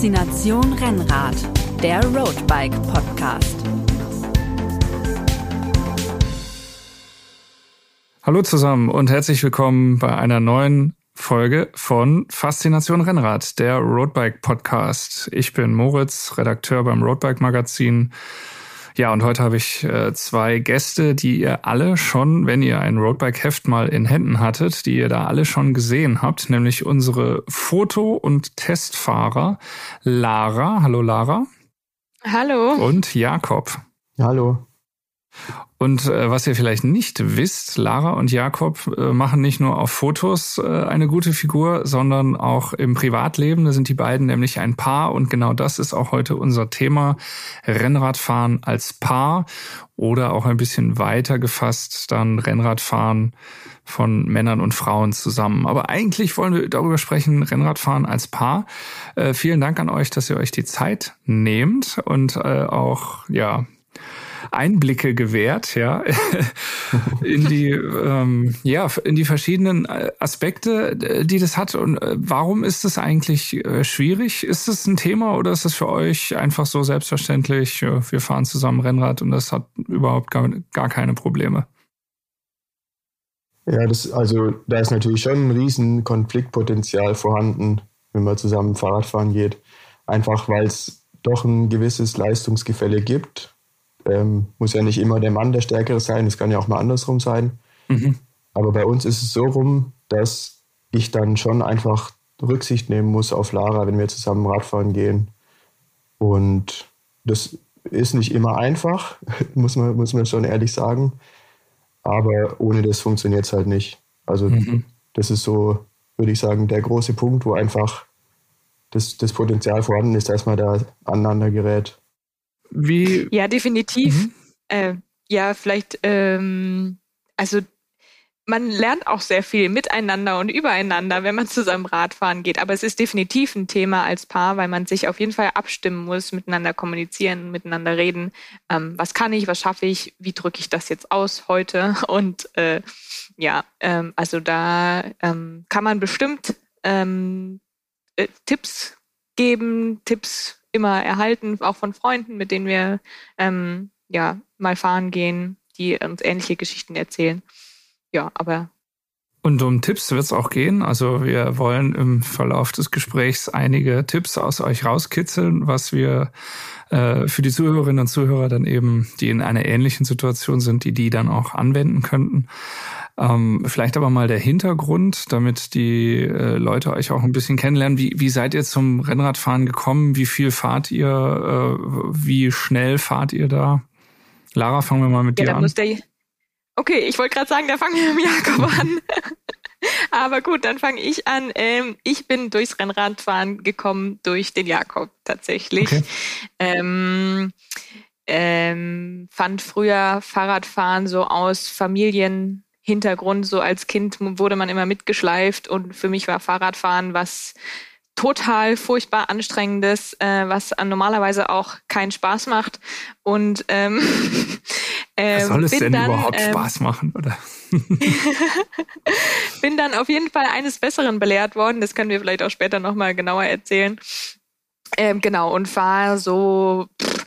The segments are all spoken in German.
Faszination Rennrad, der Roadbike Podcast. Hallo zusammen und herzlich willkommen bei einer neuen Folge von Faszination Rennrad, der Roadbike Podcast. Ich bin Moritz, Redakteur beim Roadbike Magazin ja, und heute habe ich äh, zwei Gäste, die ihr alle schon, wenn ihr ein Roadbike-Heft mal in Händen hattet, die ihr da alle schon gesehen habt, nämlich unsere Foto- und Testfahrer Lara. Hallo Lara. Hallo. Und Jakob. Hallo. Und äh, was ihr vielleicht nicht wisst, Lara und Jakob äh, machen nicht nur auf Fotos äh, eine gute Figur, sondern auch im Privatleben. Da sind die beiden nämlich ein Paar und genau das ist auch heute unser Thema. Rennradfahren als Paar oder auch ein bisschen weiter gefasst dann Rennradfahren von Männern und Frauen zusammen. Aber eigentlich wollen wir darüber sprechen, Rennradfahren als Paar. Äh, vielen Dank an euch, dass ihr euch die Zeit nehmt und äh, auch ja Einblicke gewährt, ja, in die, ähm, ja, in die verschiedenen äh, Aspekte, die das hat. Und äh, warum ist es eigentlich äh, schwierig? Ist es ein Thema oder ist es für euch einfach so selbstverständlich? Wir fahren zusammen Rennrad und das hat überhaupt gar, gar keine Probleme. Ja, das, also da ist natürlich schon ein riesen Konfliktpotenzial vorhanden, wenn man zusammen Fahrradfahren geht. Einfach weil es doch ein gewisses Leistungsgefälle gibt ähm, muss ja nicht immer der Mann der Stärkere sein, es kann ja auch mal andersrum sein. Mhm. Aber bei uns ist es so rum, dass ich dann schon einfach Rücksicht nehmen muss auf Lara, wenn wir zusammen Radfahren gehen. Und das ist nicht immer einfach, muss man, muss man schon ehrlich sagen. Aber ohne das funktioniert es halt nicht. Also mhm. das ist so, würde ich sagen, der große Punkt, wo einfach das, das Potenzial vorhanden ist, dass man da aneinander gerät. Wie? Ja, definitiv. Mhm. Äh, ja, vielleicht, ähm, also man lernt auch sehr viel miteinander und übereinander, wenn man zusammen Radfahren geht. Aber es ist definitiv ein Thema als Paar, weil man sich auf jeden Fall abstimmen muss, miteinander kommunizieren, miteinander reden. Ähm, was kann ich, was schaffe ich, wie drücke ich das jetzt aus heute? Und äh, ja, ähm, also da ähm, kann man bestimmt ähm, äh, Tipps geben, Tipps immer erhalten, auch von Freunden, mit denen wir ähm, ja mal fahren gehen, die uns ähnliche Geschichten erzählen. Ja, aber und um Tipps wird es auch gehen. Also wir wollen im Verlauf des Gesprächs einige Tipps aus euch rauskitzeln, was wir äh, für die Zuhörerinnen und Zuhörer dann eben, die in einer ähnlichen Situation sind, die die dann auch anwenden könnten. Ähm, vielleicht aber mal der Hintergrund, damit die äh, Leute euch auch ein bisschen kennenlernen. Wie, wie seid ihr zum Rennradfahren gekommen? Wie viel fahrt ihr? Äh, wie schnell fahrt ihr da? Lara, fangen wir mal mit ja, dir an. Der, okay, ich wollte gerade sagen, da fangen wir mit Jakob an. Aber gut, dann fange ich an. Ähm, ich bin durchs Rennradfahren gekommen durch den Jakob tatsächlich. Okay. Ähm, ähm, fand früher Fahrradfahren so aus Familien Hintergrund. So als Kind wurde man immer mitgeschleift und für mich war Fahrradfahren was total furchtbar anstrengendes, äh, was normalerweise auch keinen Spaß macht. Und ähm, äh, soll es denn dann, überhaupt ähm, Spaß machen, oder? bin dann auf jeden Fall eines Besseren belehrt worden. Das können wir vielleicht auch später nochmal genauer erzählen. Ähm, genau, und fahre so pff,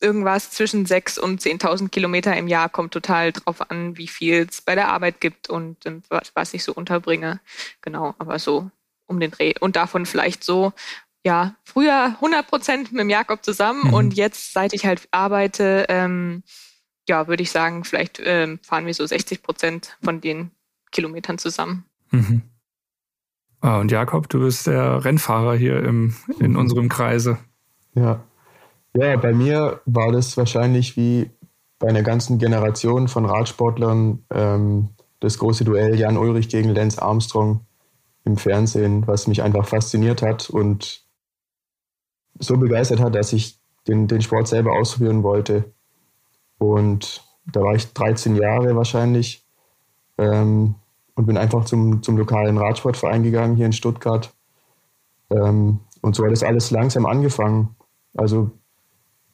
irgendwas zwischen 6 und 10.000 Kilometer im Jahr. Kommt total drauf an, wie viel es bei der Arbeit gibt und ähm, was, was ich so unterbringe. Genau, aber so um den Dreh. Und davon vielleicht so, ja, früher 100 Prozent mit dem Jakob zusammen mhm. und jetzt, seit ich halt arbeite, ähm, ja, würde ich sagen, vielleicht ähm, fahren wir so 60 Prozent von den Kilometern zusammen. Mhm. Ah, und Jakob, du bist der Rennfahrer hier im, in unserem Kreise. Ja, ja, bei mir war das wahrscheinlich wie bei einer ganzen Generation von Radsportlern ähm, das große Duell Jan Ulrich gegen Lance Armstrong im Fernsehen, was mich einfach fasziniert hat und so begeistert hat, dass ich den, den Sport selber ausprobieren wollte. Und da war ich 13 Jahre wahrscheinlich ähm, und bin einfach zum, zum lokalen Radsportverein gegangen hier in Stuttgart. Ähm, und so hat das alles langsam angefangen. Also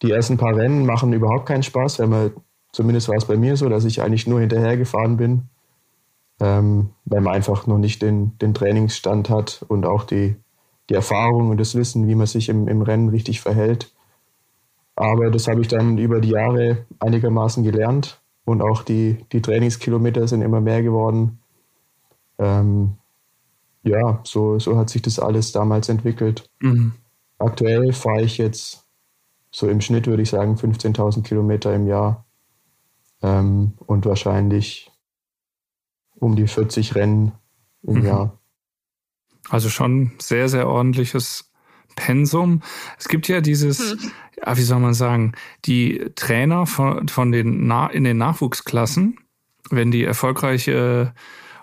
die ersten paar Rennen machen überhaupt keinen Spaß, weil man, zumindest war es bei mir so, dass ich eigentlich nur hinterher gefahren bin, ähm, weil man einfach noch nicht den, den Trainingsstand hat und auch die, die Erfahrung und das Wissen, wie man sich im, im Rennen richtig verhält. Aber das habe ich dann über die Jahre einigermaßen gelernt und auch die, die Trainingskilometer sind immer mehr geworden. Ähm, ja, so, so hat sich das alles damals entwickelt. Mhm. Aktuell fahre ich jetzt so im Schnitt, würde ich sagen, 15.000 Kilometer im Jahr ähm, und wahrscheinlich um die 40 Rennen im mhm. Jahr. Also schon sehr, sehr ordentliches Pensum. Es gibt ja dieses, hm. ja, wie soll man sagen, die Trainer von, von den Na in den Nachwuchsklassen, wenn die erfolgreiche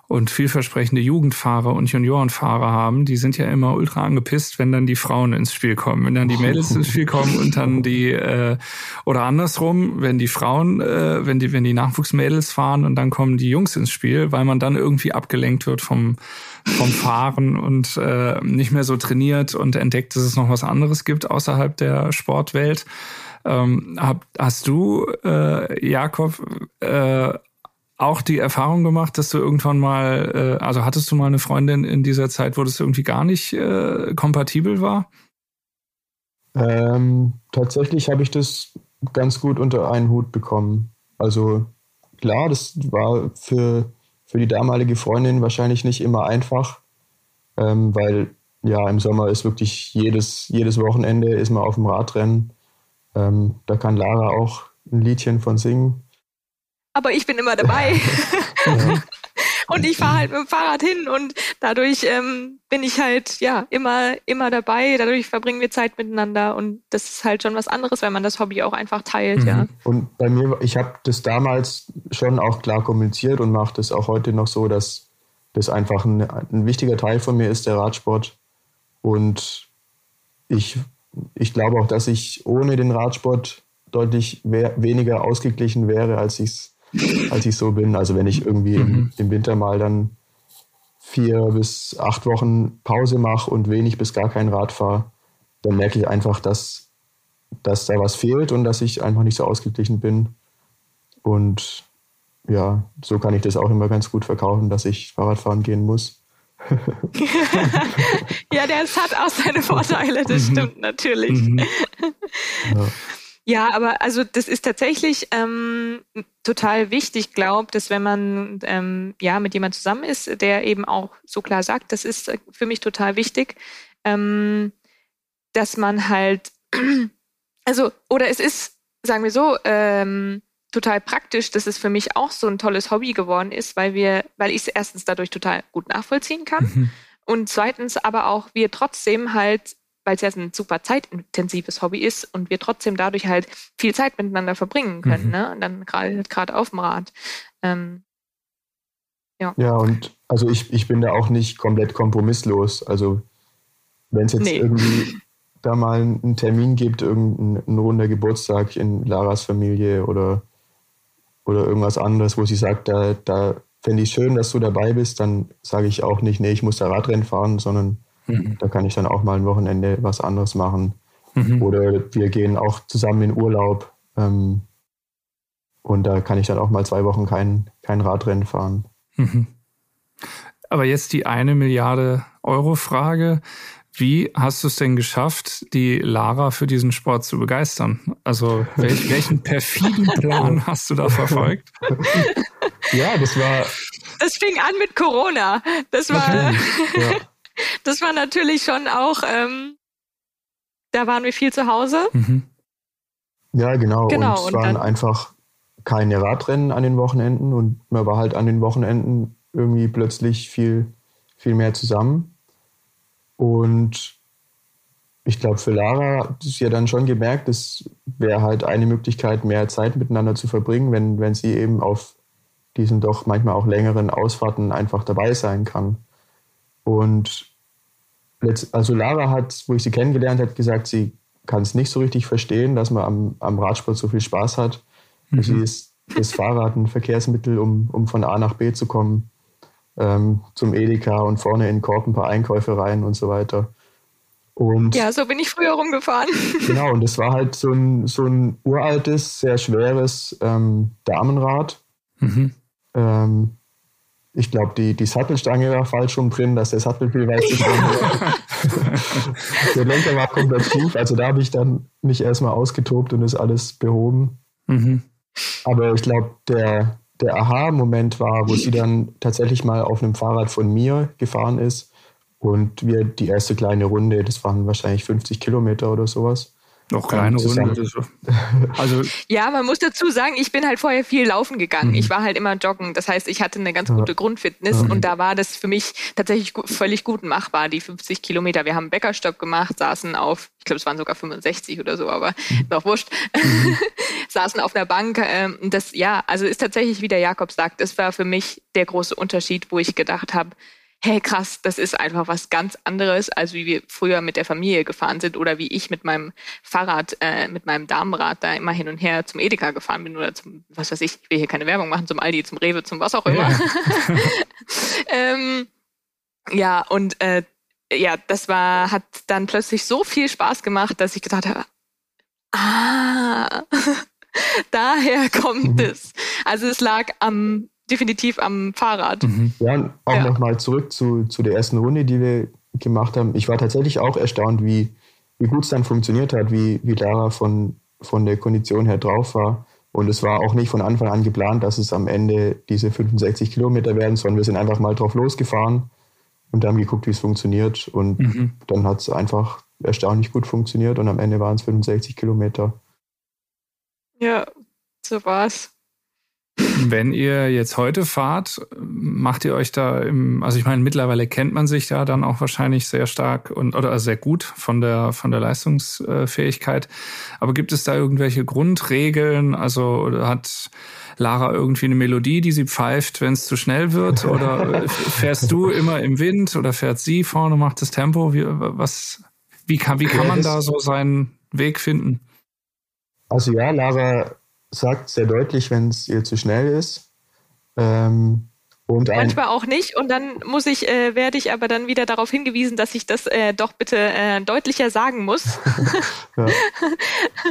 und vielversprechende Jugendfahrer und Juniorenfahrer haben, die sind ja immer ultra angepisst, wenn dann die Frauen ins Spiel kommen. Wenn dann die Mädels ins Spiel kommen und dann die äh, oder andersrum, wenn die Frauen, äh, wenn die, wenn die Nachwuchsmädels fahren und dann kommen die Jungs ins Spiel, weil man dann irgendwie abgelenkt wird vom, vom Fahren und äh, nicht mehr so trainiert und entdeckt, dass es noch was anderes gibt außerhalb der Sportwelt. Ähm, hab, hast du, äh, Jakob, äh, auch die Erfahrung gemacht, dass du irgendwann mal, äh, also hattest du mal eine Freundin in dieser Zeit, wo das irgendwie gar nicht äh, kompatibel war? Ähm, tatsächlich habe ich das ganz gut unter einen Hut bekommen. Also klar, das war für, für die damalige Freundin wahrscheinlich nicht immer einfach, ähm, weil ja im Sommer ist wirklich jedes, jedes Wochenende ist man auf dem Radrennen. Ähm, da kann Lara auch ein Liedchen von singen aber ich bin immer dabei. und ich fahre halt mit dem Fahrrad hin und dadurch ähm, bin ich halt ja immer immer dabei. Dadurch verbringen wir Zeit miteinander und das ist halt schon was anderes, wenn man das Hobby auch einfach teilt. Mhm. Ja. Und bei mir, ich habe das damals schon auch klar kommuniziert und mache das auch heute noch so, dass das einfach ein, ein wichtiger Teil von mir ist, der Radsport. Und ich, ich glaube auch, dass ich ohne den Radsport deutlich weniger ausgeglichen wäre, als ich es als ich so bin. Also wenn ich irgendwie mhm. im, im, Winter mal dann vier bis acht Wochen Pause mache und wenig bis gar kein Rad fahre, dann merke ich einfach, dass, dass da was fehlt und dass ich einfach nicht so ausgeglichen bin. Und ja, so kann ich das auch immer ganz gut verkaufen, dass ich Fahrradfahren gehen muss. ja, der hat auch seine Vorteile, das mhm. stimmt natürlich. Mhm. Ja. Ja, aber also das ist tatsächlich ähm, total wichtig, glaube dass wenn man ähm, ja mit jemand zusammen ist, der eben auch so klar sagt, das ist äh, für mich total wichtig, ähm, dass man halt, also oder es ist, sagen wir so, ähm, total praktisch, dass es für mich auch so ein tolles Hobby geworden ist, weil wir, weil ich es erstens dadurch total gut nachvollziehen kann mhm. und zweitens aber auch wir trotzdem halt weil es ja ein super zeitintensives Hobby ist und wir trotzdem dadurch halt viel Zeit miteinander verbringen können, mhm. ne? Und dann gerade gerade auf dem Rad. Ähm, ja. ja, und also ich, ich bin da auch nicht komplett kompromisslos. Also wenn es jetzt nee. irgendwie da mal einen Termin gibt, irgendein runder Geburtstag in Laras Familie oder, oder irgendwas anderes, wo sie sagt, da, da fände ich schön, dass du dabei bist, dann sage ich auch nicht, nee, ich muss da Radrennen fahren, sondern Mhm. Da kann ich dann auch mal ein Wochenende was anderes machen. Mhm. Oder wir gehen auch zusammen in Urlaub. Ähm, und da kann ich dann auch mal zwei Wochen kein, kein Radrennen fahren. Mhm. Aber jetzt die eine Milliarde Euro Frage. Wie hast du es denn geschafft, die Lara für diesen Sport zu begeistern? Also welch, welchen perfiden Plan hast du da verfolgt? ja, das war. Das fing an mit Corona. Das war. Ja das war natürlich schon auch, ähm, da waren wir viel zu Hause. Mhm. Ja, genau. genau und es waren einfach keine Radrennen an den Wochenenden und man war halt an den Wochenenden irgendwie plötzlich viel, viel mehr zusammen. Und ich glaube, für Lara hat es ja dann schon gemerkt, es wäre halt eine Möglichkeit, mehr Zeit miteinander zu verbringen, wenn, wenn sie eben auf diesen doch manchmal auch längeren Ausfahrten einfach dabei sein kann. Und also Lara hat, wo ich sie kennengelernt habe, gesagt, sie kann es nicht so richtig verstehen, dass man am, am Radsport so viel Spaß hat. Mhm. Sie ist das Fahrrad ein Verkehrsmittel, um, um von A nach B zu kommen, ähm, zum Edeka und vorne in den Korb ein paar Einkäufe rein und so weiter. Und ja, so bin ich früher rumgefahren. Genau, und das war halt so ein, so ein uraltes, sehr schweres ähm, Damenrad. Mhm. Ähm, ich glaube, die, die Sattelstange war falsch rum drin, dass der Sattel viel weiter drin war. der Lenker war komplett schief, also da habe ich dann mich erstmal ausgetobt und ist alles behoben. Mhm. Aber ich glaube, der, der Aha-Moment war, wo sie dann tatsächlich mal auf einem Fahrrad von mir gefahren ist und wir die erste kleine Runde, das waren wahrscheinlich 50 Kilometer oder sowas, noch kleine Runde. Also ja, man muss dazu sagen, ich bin halt vorher viel laufen gegangen. Mhm. Ich war halt immer joggen. Das heißt, ich hatte eine ganz gute Grundfitness mhm. und da war das für mich tatsächlich völlig gut machbar, die 50 Kilometer. Wir haben einen Bäckerstopp gemacht, saßen auf, ich glaube, es waren sogar 65 oder so, aber mhm. noch wurscht. Mhm. saßen auf einer Bank. Ähm, das, ja, also ist tatsächlich, wie der Jakob sagt, das war für mich der große Unterschied, wo ich gedacht habe, hey krass, das ist einfach was ganz anderes, als wie wir früher mit der Familie gefahren sind oder wie ich mit meinem Fahrrad, äh, mit meinem Damenrad da immer hin und her zum Edeka gefahren bin oder zum, was weiß ich, ich will hier keine Werbung machen, zum Aldi, zum Rewe, zum was auch immer. Ja, ähm, ja und äh, ja, das war, hat dann plötzlich so viel Spaß gemacht, dass ich gedacht habe, ah, daher kommt mhm. es. Also es lag am definitiv am Fahrrad. Mhm. Ja, auch ja. nochmal zurück zu, zu der ersten Runde, die wir gemacht haben. Ich war tatsächlich auch erstaunt, wie, wie gut es dann funktioniert hat, wie, wie Lara von, von der Kondition her drauf war. Und es war auch nicht von Anfang an geplant, dass es am Ende diese 65 Kilometer werden, sondern wir sind einfach mal drauf losgefahren und haben geguckt, wie es funktioniert. Und mhm. dann hat es einfach erstaunlich gut funktioniert und am Ende waren es 65 Kilometer. Ja, so war's. Wenn ihr jetzt heute fahrt, macht ihr euch da im, also ich meine, mittlerweile kennt man sich ja dann auch wahrscheinlich sehr stark und oder sehr gut von der von der Leistungsfähigkeit. Aber gibt es da irgendwelche Grundregeln? Also hat Lara irgendwie eine Melodie, die sie pfeift, wenn es zu schnell wird? Oder fährst du immer im Wind oder fährt sie vorne, macht das Tempo? Wie, was, wie kann, wie kann man da so seinen Weg finden? Also ja, Lara sagt sehr deutlich, wenn es ihr zu schnell ist. Ähm, und Manchmal auch nicht. Und dann muss ich, äh, werde ich aber dann wieder darauf hingewiesen, dass ich das äh, doch bitte äh, deutlicher sagen muss. ja.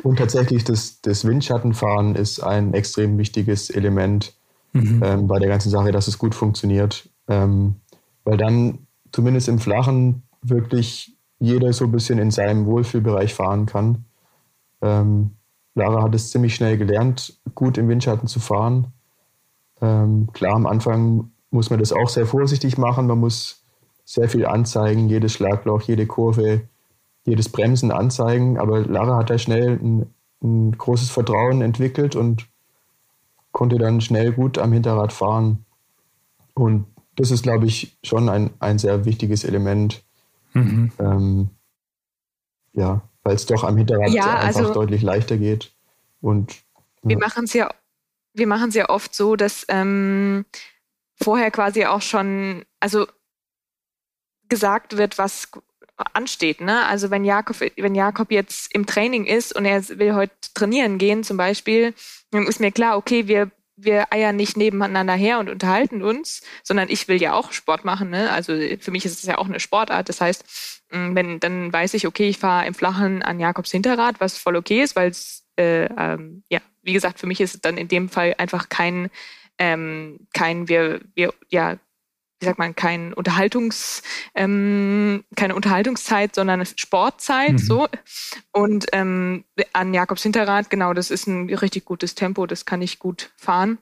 Und tatsächlich das, das Windschattenfahren ist ein extrem wichtiges Element mhm. ähm, bei der ganzen Sache, dass es gut funktioniert. Ähm, weil dann zumindest im Flachen wirklich jeder so ein bisschen in seinem Wohlfühlbereich fahren kann. Ähm, Lara hat es ziemlich schnell gelernt, gut im Windschatten zu fahren. Ähm, klar, am Anfang muss man das auch sehr vorsichtig machen. Man muss sehr viel anzeigen, jedes Schlagloch, jede Kurve, jedes Bremsen anzeigen. Aber Lara hat da schnell ein, ein großes Vertrauen entwickelt und konnte dann schnell gut am Hinterrad fahren. Und das ist, glaube ich, schon ein, ein sehr wichtiges Element. Mhm. Ähm, ja, weil es doch am Hinterrad ja, einfach also, deutlich leichter geht. Und ja. wir machen es ja, wir machen es ja oft so, dass ähm, vorher quasi auch schon, also gesagt wird, was ansteht. Ne? Also wenn Jakob, wenn Jakob jetzt im Training ist und er will heute trainieren gehen zum Beispiel, dann ist mir klar, okay, wir wir eiern nicht nebeneinander her und unterhalten uns, sondern ich will ja auch Sport machen. Ne? Also für mich ist es ja auch eine Sportart. Das heißt, mm, wenn dann weiß ich, okay, ich fahre im Flachen an Jakobs Hinterrad, was voll okay ist, weil es äh, ähm, ja, wie gesagt, für mich ist es dann in dem Fall einfach kein ähm, kein wir wir ja wie sagt man, kein Unterhaltungs, ähm, keine Unterhaltungszeit, sondern Sportzeit, mhm. so. Und ähm, an Jakobs Hinterrad, genau, das ist ein richtig gutes Tempo, das kann ich gut fahren.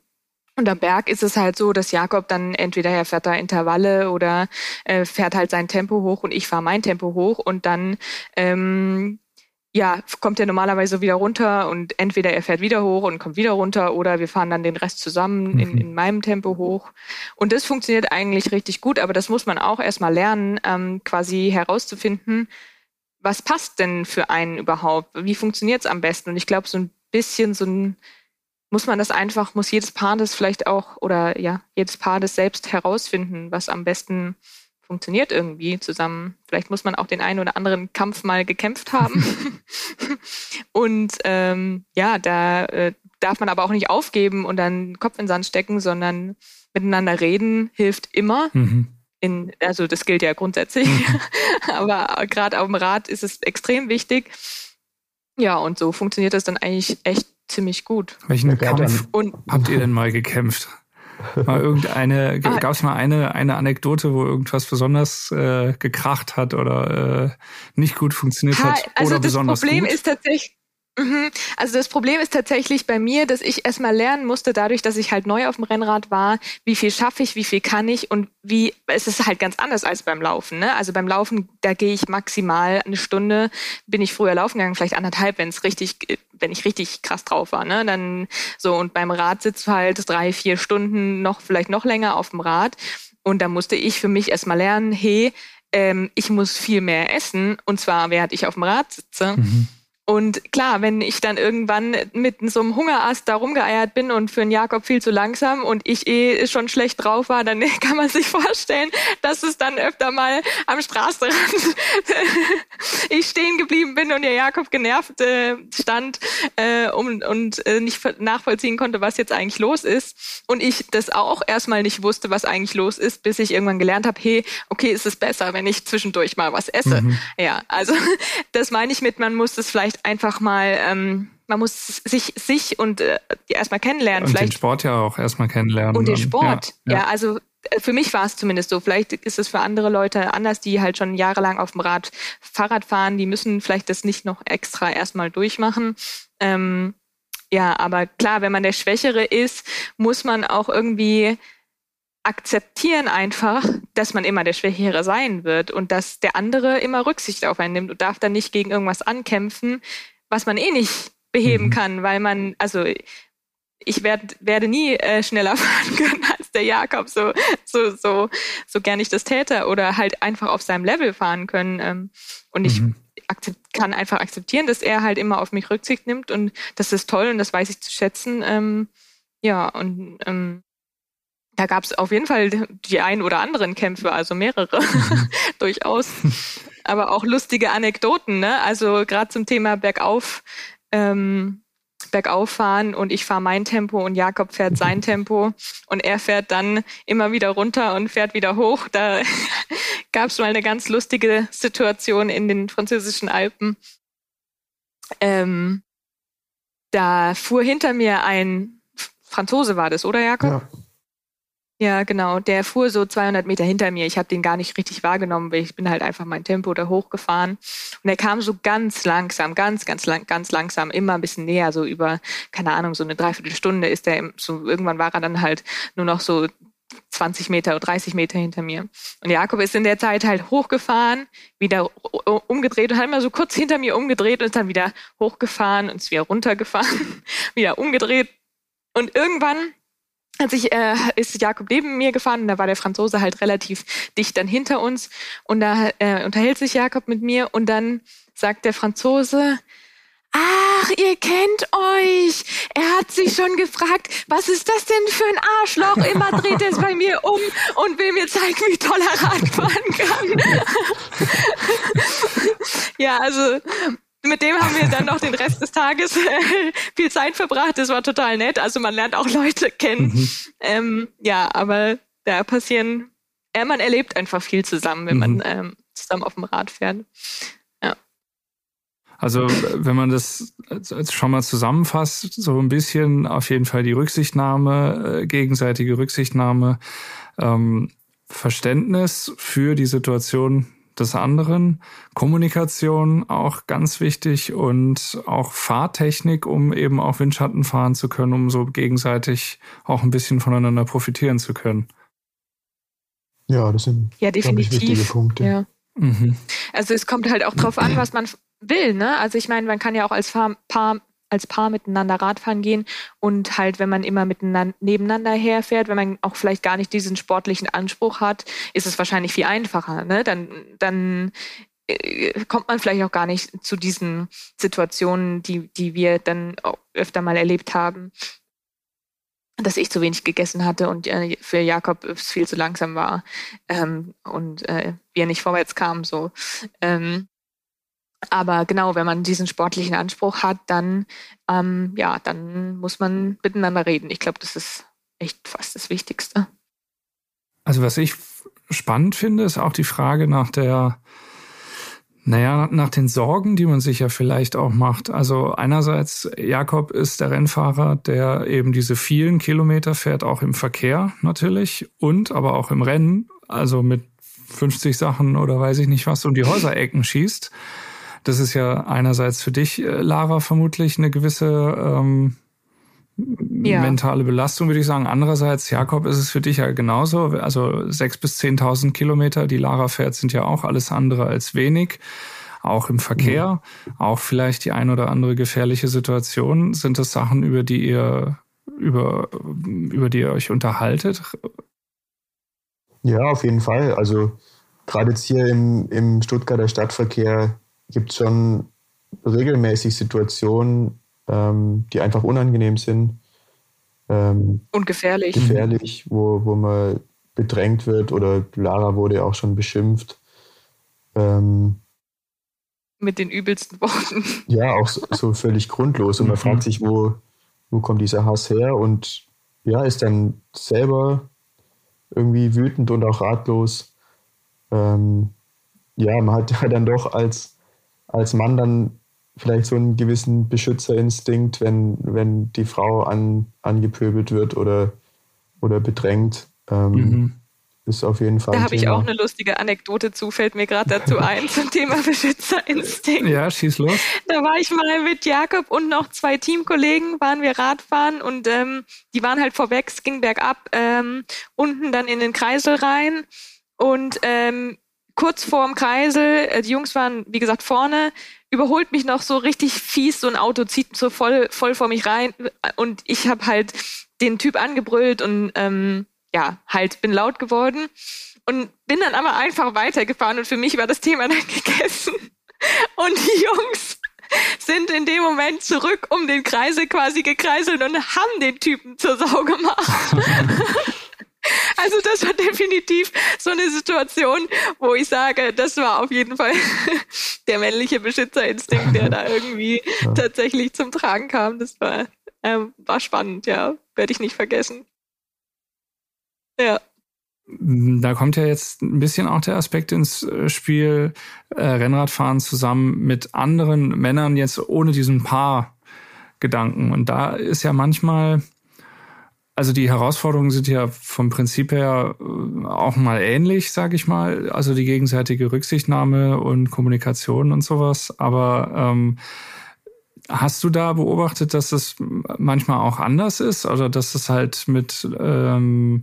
Und am Berg ist es halt so, dass Jakob dann entweder er fährt da Intervalle oder äh, fährt halt sein Tempo hoch und ich fahre mein Tempo hoch und dann ähm, ja, kommt er normalerweise wieder runter und entweder er fährt wieder hoch und kommt wieder runter oder wir fahren dann den Rest zusammen in, mhm. in meinem Tempo hoch. Und das funktioniert eigentlich richtig gut, aber das muss man auch erstmal lernen, ähm, quasi herauszufinden, was passt denn für einen überhaupt? Wie funktioniert es am besten? Und ich glaube, so ein bisschen so ein muss man das einfach, muss jedes Paar das vielleicht auch oder ja, jedes Paar das selbst herausfinden, was am besten funktioniert irgendwie zusammen. Vielleicht muss man auch den einen oder anderen Kampf mal gekämpft haben. und ähm, ja, da äh, darf man aber auch nicht aufgeben und dann Kopf in den Sand stecken, sondern miteinander reden hilft immer. Mhm. In, also das gilt ja grundsätzlich, mhm. aber gerade auf dem Rad ist es extrem wichtig. Ja, und so funktioniert das dann eigentlich echt ziemlich gut. Welchen Kampf und, habt ihr denn mal gekämpft? Mal irgendeine, ah. gab es mal eine, eine Anekdote, wo irgendwas besonders äh, gekracht hat oder äh, nicht gut funktioniert ha, hat also oder besonders Problem gut? ist tatsächlich. Also das Problem ist tatsächlich bei mir, dass ich erstmal lernen musste, dadurch, dass ich halt neu auf dem Rennrad war, wie viel schaffe ich, wie viel kann ich und wie, es ist halt ganz anders als beim Laufen. Ne? Also beim Laufen, da gehe ich maximal eine Stunde, bin ich früher laufen gegangen, vielleicht anderthalb, wenn es richtig, wenn ich richtig krass drauf war. Ne? Dann so und beim Rad sitzt halt drei, vier Stunden noch, vielleicht noch länger auf dem Rad. Und da musste ich für mich erstmal lernen, hey, ähm, ich muss viel mehr essen und zwar während ich auf dem Rad sitze. Mhm. Und klar, wenn ich dann irgendwann mit so einem Hungerast da rumgeeiert bin und für einen Jakob viel zu langsam und ich eh schon schlecht drauf war, dann kann man sich vorstellen, dass es dann öfter mal am Straßenrand ich stehen geblieben bin und der Jakob genervt äh, stand äh, um, und äh, nicht nachvollziehen konnte, was jetzt eigentlich los ist. Und ich das auch erstmal nicht wusste, was eigentlich los ist, bis ich irgendwann gelernt habe, hey, okay, ist es besser, wenn ich zwischendurch mal was esse. Mhm. Ja, also das meine ich mit, man muss es vielleicht einfach mal, ähm, man muss sich, sich und äh, erstmal kennenlernen. Und vielleicht. den Sport ja auch erstmal kennenlernen. Und den Sport, ja, ja. ja also äh, für mich war es zumindest so. Vielleicht ist es für andere Leute anders, die halt schon jahrelang auf dem Rad Fahrrad fahren. Die müssen vielleicht das nicht noch extra erstmal durchmachen. Ähm, ja, aber klar, wenn man der Schwächere ist, muss man auch irgendwie akzeptieren einfach, dass man immer der Schwächere sein wird und dass der andere immer Rücksicht auf einen nimmt und darf dann nicht gegen irgendwas ankämpfen, was man eh nicht beheben mhm. kann, weil man, also ich werd, werde nie äh, schneller fahren können als der Jakob, so, so, so, so gern ich das täte oder halt einfach auf seinem Level fahren können. Ähm, und ich mhm. kann einfach akzeptieren, dass er halt immer auf mich Rücksicht nimmt und das ist toll und das weiß ich zu schätzen. Ähm, ja, und ähm, da gab es auf jeden Fall die ein oder anderen Kämpfe, also mehrere, mhm. durchaus. Aber auch lustige Anekdoten, ne? Also gerade zum Thema Bergauf, ähm, Bergauf fahren und ich fahre mein Tempo und Jakob fährt sein Tempo und er fährt dann immer wieder runter und fährt wieder hoch. Da gab es mal eine ganz lustige Situation in den französischen Alpen. Ähm, da fuhr hinter mir ein Franzose war das, oder Jakob? Ja. Ja, genau. Der fuhr so 200 Meter hinter mir. Ich habe den gar nicht richtig wahrgenommen, weil ich bin halt einfach mein Tempo da hochgefahren. Und er kam so ganz langsam, ganz, ganz lang, ganz langsam, immer ein bisschen näher, so über, keine Ahnung, so eine Dreiviertelstunde ist er, so irgendwann war er dann halt nur noch so 20 Meter oder 30 Meter hinter mir. Und Jakob ist in der Zeit halt hochgefahren, wieder umgedreht und hat immer so kurz hinter mir umgedreht und ist dann wieder hochgefahren und ist wieder runtergefahren, wieder umgedreht. Und irgendwann als ich äh, ist Jakob neben mir gefahren da war der Franzose halt relativ dicht dann hinter uns und da äh, unterhält sich Jakob mit mir und dann sagt der Franzose, Ach, ihr kennt euch. Er hat sich schon gefragt, was ist das denn für ein Arschloch? Immer dreht er es bei mir um und will mir zeigen, wie toll er Rad fahren kann. ja, also mit dem haben wir dann noch den Rest des Tages äh, viel Zeit verbracht. Das war total nett. Also man lernt auch Leute kennen. Mhm. Ähm, ja, aber da passieren, äh, man erlebt einfach viel zusammen, wenn mhm. man ähm, zusammen auf dem Rad fährt. Ja. Also wenn man das schon mal zusammenfasst, so ein bisschen auf jeden Fall die Rücksichtnahme, äh, gegenseitige Rücksichtnahme, ähm, Verständnis für die Situation des anderen. Kommunikation auch ganz wichtig und auch Fahrtechnik, um eben auch Windschatten fahren zu können, um so gegenseitig auch ein bisschen voneinander profitieren zu können. Ja, das sind ja, definitiv. Ich, wichtige Punkte. Ja. Mhm. Also es kommt halt auch drauf an, was man will, ne? Also ich meine, man kann ja auch als Paar als Paar miteinander Radfahren gehen und halt, wenn man immer miteinander nebeneinander herfährt, wenn man auch vielleicht gar nicht diesen sportlichen Anspruch hat, ist es wahrscheinlich viel einfacher. Ne? Dann, dann äh, kommt man vielleicht auch gar nicht zu diesen Situationen, die, die wir dann öfter mal erlebt haben, dass ich zu wenig gegessen hatte und äh, für Jakob es viel zu langsam war ähm, und äh, wir nicht vorwärts kamen. So. Ähm, aber genau, wenn man diesen sportlichen Anspruch hat, dann, ähm, ja, dann muss man miteinander reden. Ich glaube, das ist echt fast das Wichtigste. Also was ich spannend finde, ist auch die Frage nach der Naja, nach den Sorgen, die man sich ja vielleicht auch macht. Also einerseits, Jakob ist der Rennfahrer, der eben diese vielen Kilometer fährt, auch im Verkehr natürlich und aber auch im Rennen, also mit 50 Sachen oder weiß ich nicht was, um die Häuserecken schießt. Das ist ja einerseits für dich, äh, Lara, vermutlich eine gewisse ähm, ja. mentale Belastung, würde ich sagen. Andererseits, Jakob, ist es für dich ja genauso. Also sechs bis zehntausend Kilometer, die Lara fährt, sind ja auch alles andere als wenig. Auch im Verkehr, mhm. auch vielleicht die ein oder andere gefährliche Situation. Sind das Sachen, über die ihr, über, über die ihr euch unterhaltet? Ja, auf jeden Fall. Also gerade jetzt hier im, im Stuttgarter Stadtverkehr gibt es schon regelmäßig Situationen, ähm, die einfach unangenehm sind. Ähm, und gefährlich. Gefährlich, wo, wo man bedrängt wird oder Lara wurde auch schon beschimpft. Ähm, Mit den übelsten Worten. Ja, auch so, so völlig grundlos. Und man mhm. fragt sich, wo, wo kommt dieser Hass her? Und ja, ist dann selber irgendwie wütend und auch ratlos. Ähm, ja, man hat ja dann doch als, als Mann dann vielleicht so einen gewissen Beschützerinstinkt, wenn, wenn die Frau an, angepöbelt wird oder, oder bedrängt. Ähm, mhm. Ist auf jeden Fall. Da habe ich auch eine lustige Anekdote zu, fällt mir gerade dazu ein, zum Thema Beschützerinstinkt. Ja, schieß los. Da war ich mal mit Jakob und noch zwei Teamkollegen, waren wir Radfahren und ähm, die waren halt vorweg, es ging bergab, ähm, unten dann in den Kreisel rein und ähm, kurz vorm Kreisel, äh, die Jungs waren, wie gesagt, vorne, überholt mich noch so richtig fies, so ein Auto zieht so voll, voll vor mich rein und ich habe halt den Typ angebrüllt und ähm, ja, halt bin laut geworden und bin dann aber einfach weitergefahren und für mich war das Thema dann gegessen. Und die Jungs sind in dem Moment zurück um den Kreisel quasi gekreiselt und haben den Typen zur Sau gemacht. Also das war definitiv so eine Situation, wo ich sage, das war auf jeden Fall der männliche Beschützerinstinkt, der da irgendwie ja. tatsächlich zum Tragen kam. Das war, ähm, war spannend, ja. Werde ich nicht vergessen. Ja. Da kommt ja jetzt ein bisschen auch der Aspekt ins äh, Spiel, äh, Rennradfahren zusammen mit anderen Männern jetzt ohne diesen Paar-Gedanken. Und da ist ja manchmal also die Herausforderungen sind ja vom Prinzip her äh, auch mal ähnlich, sage ich mal. Also die gegenseitige Rücksichtnahme und Kommunikation und sowas. Aber ähm, hast du da beobachtet, dass es manchmal auch anders ist? Oder dass es halt mit ähm,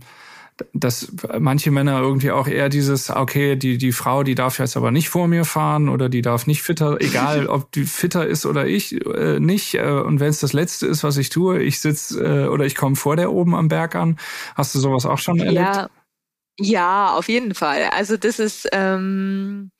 dass manche Männer irgendwie auch eher dieses, okay, die, die Frau, die darf jetzt aber nicht vor mir fahren oder die darf nicht fitter, egal ob die fitter ist oder ich äh, nicht. Äh, und wenn es das Letzte ist, was ich tue, ich sitze äh, oder ich komme vor der oben am Berg an. Hast du sowas auch schon erlebt? Ja, ja auf jeden Fall. Also das ist ähm,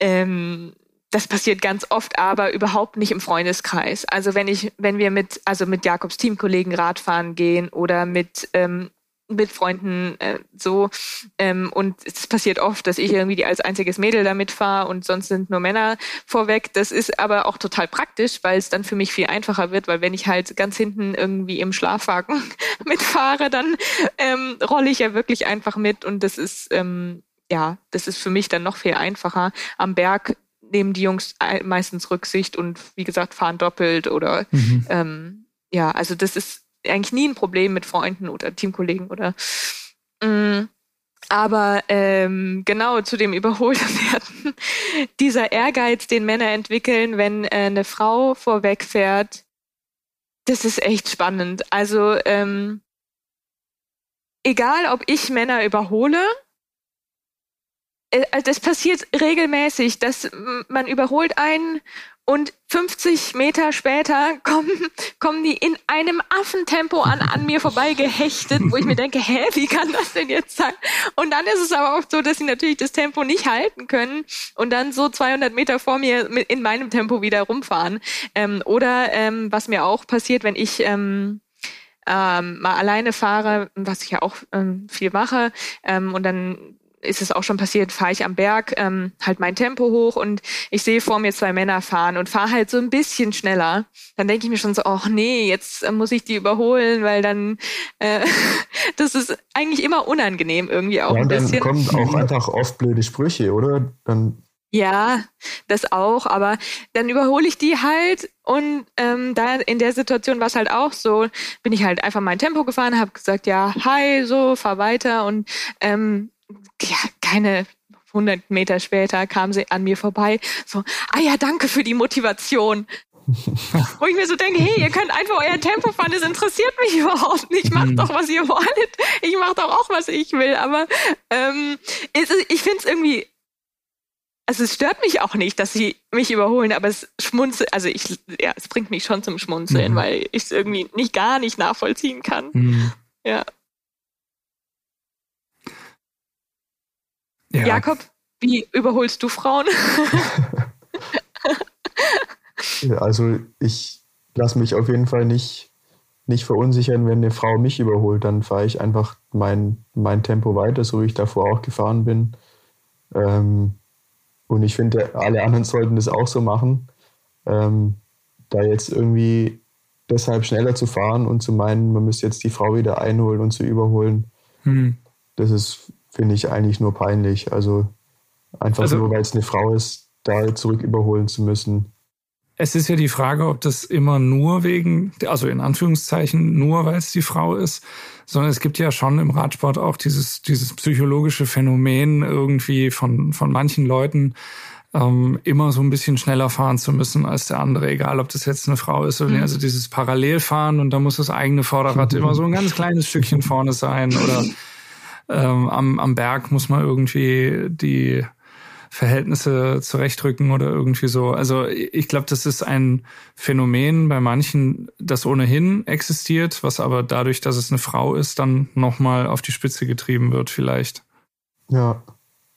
ähm, das passiert ganz oft, aber überhaupt nicht im Freundeskreis. Also wenn ich, wenn wir mit, also mit Jakobs Teamkollegen Radfahren gehen oder mit ähm, mit Freunden äh, so. Ähm, und es passiert oft, dass ich irgendwie als einziges Mädel da mitfahre und sonst sind nur Männer vorweg. Das ist aber auch total praktisch, weil es dann für mich viel einfacher wird, weil wenn ich halt ganz hinten irgendwie im Schlafwagen mitfahre, dann ähm, rolle ich ja wirklich einfach mit und das ist ähm, ja, das ist für mich dann noch viel einfacher. Am Berg nehmen die Jungs meistens Rücksicht und wie gesagt fahren doppelt oder mhm. ähm, ja, also das ist eigentlich nie ein Problem mit Freunden oder Teamkollegen oder mh, mm, aber ähm, genau zu dem Überholterwerden, dieser Ehrgeiz, den Männer entwickeln, wenn äh, eine Frau vorwegfährt, das ist echt spannend. Also ähm, egal, ob ich Männer überhole, äh, das passiert regelmäßig, dass man überholt einen und 50 Meter später kommen, kommen die in einem Affentempo an, an mir vorbei gehechtet, wo ich mir denke, hä, wie kann das denn jetzt sein? Und dann ist es aber auch so, dass sie natürlich das Tempo nicht halten können und dann so 200 Meter vor mir in meinem Tempo wieder rumfahren. Ähm, oder ähm, was mir auch passiert, wenn ich ähm, ähm, mal alleine fahre, was ich ja auch ähm, viel mache, ähm, und dann ist es auch schon passiert, fahre ich am Berg ähm, halt mein Tempo hoch und ich sehe vor mir zwei Männer fahren und fahre halt so ein bisschen schneller. Dann denke ich mir schon so, ach nee, jetzt äh, muss ich die überholen, weil dann äh, das ist eigentlich immer unangenehm irgendwie auch ja, ein dann bisschen. kommen auch einfach oft blöde Sprüche, oder? Dann Ja, das auch, aber dann überhole ich die halt und ähm, da in der Situation war es halt auch so, bin ich halt einfach mein Tempo gefahren, habe gesagt, ja, hi, so, fahr weiter und ähm, ja, keine 100 Meter später kam sie an mir vorbei, so, ah ja, danke für die Motivation. Wo ich mir so denke, hey, ihr könnt einfach euer Tempo fahren, das interessiert mich überhaupt nicht. Macht mhm. doch, was ihr wollt. Ich mache doch auch, was ich will. Aber ähm, ich finde es irgendwie also es stört mich auch nicht, dass sie mich überholen, aber es schmunzelt, also ich, ja, es bringt mich schon zum Schmunzeln, mhm. weil ich es irgendwie nicht gar nicht nachvollziehen kann. Mhm. Ja. Ja. Jakob, wie überholst du Frauen? also ich lasse mich auf jeden Fall nicht, nicht verunsichern, wenn eine Frau mich überholt. Dann fahre ich einfach mein, mein Tempo weiter, so wie ich davor auch gefahren bin. Ähm, und ich finde, alle anderen sollten das auch so machen. Ähm, da jetzt irgendwie deshalb schneller zu fahren und zu meinen, man müsste jetzt die Frau wieder einholen und zu überholen, hm. das ist, finde ich, eigentlich nur peinlich. Also einfach also, nur, weil es eine Frau ist, da zurück überholen zu müssen. Es ist ja die Frage, ob das immer nur wegen, also in Anführungszeichen nur, weil es die Frau ist, sondern es gibt ja schon im Radsport auch dieses, dieses psychologische Phänomen irgendwie von, von manchen Leuten, ähm, immer so ein bisschen schneller fahren zu müssen als der andere, egal ob das jetzt eine Frau ist oder nicht. Mhm. Also dieses Parallelfahren und da muss das eigene Vorderrad immer so ein ganz kleines Stückchen vorne sein oder ähm, am, am Berg muss man irgendwie die Verhältnisse zurechtrücken oder irgendwie so. Also ich glaube, das ist ein Phänomen bei manchen, das ohnehin existiert, was aber dadurch, dass es eine Frau ist, dann nochmal auf die Spitze getrieben wird vielleicht. Ja,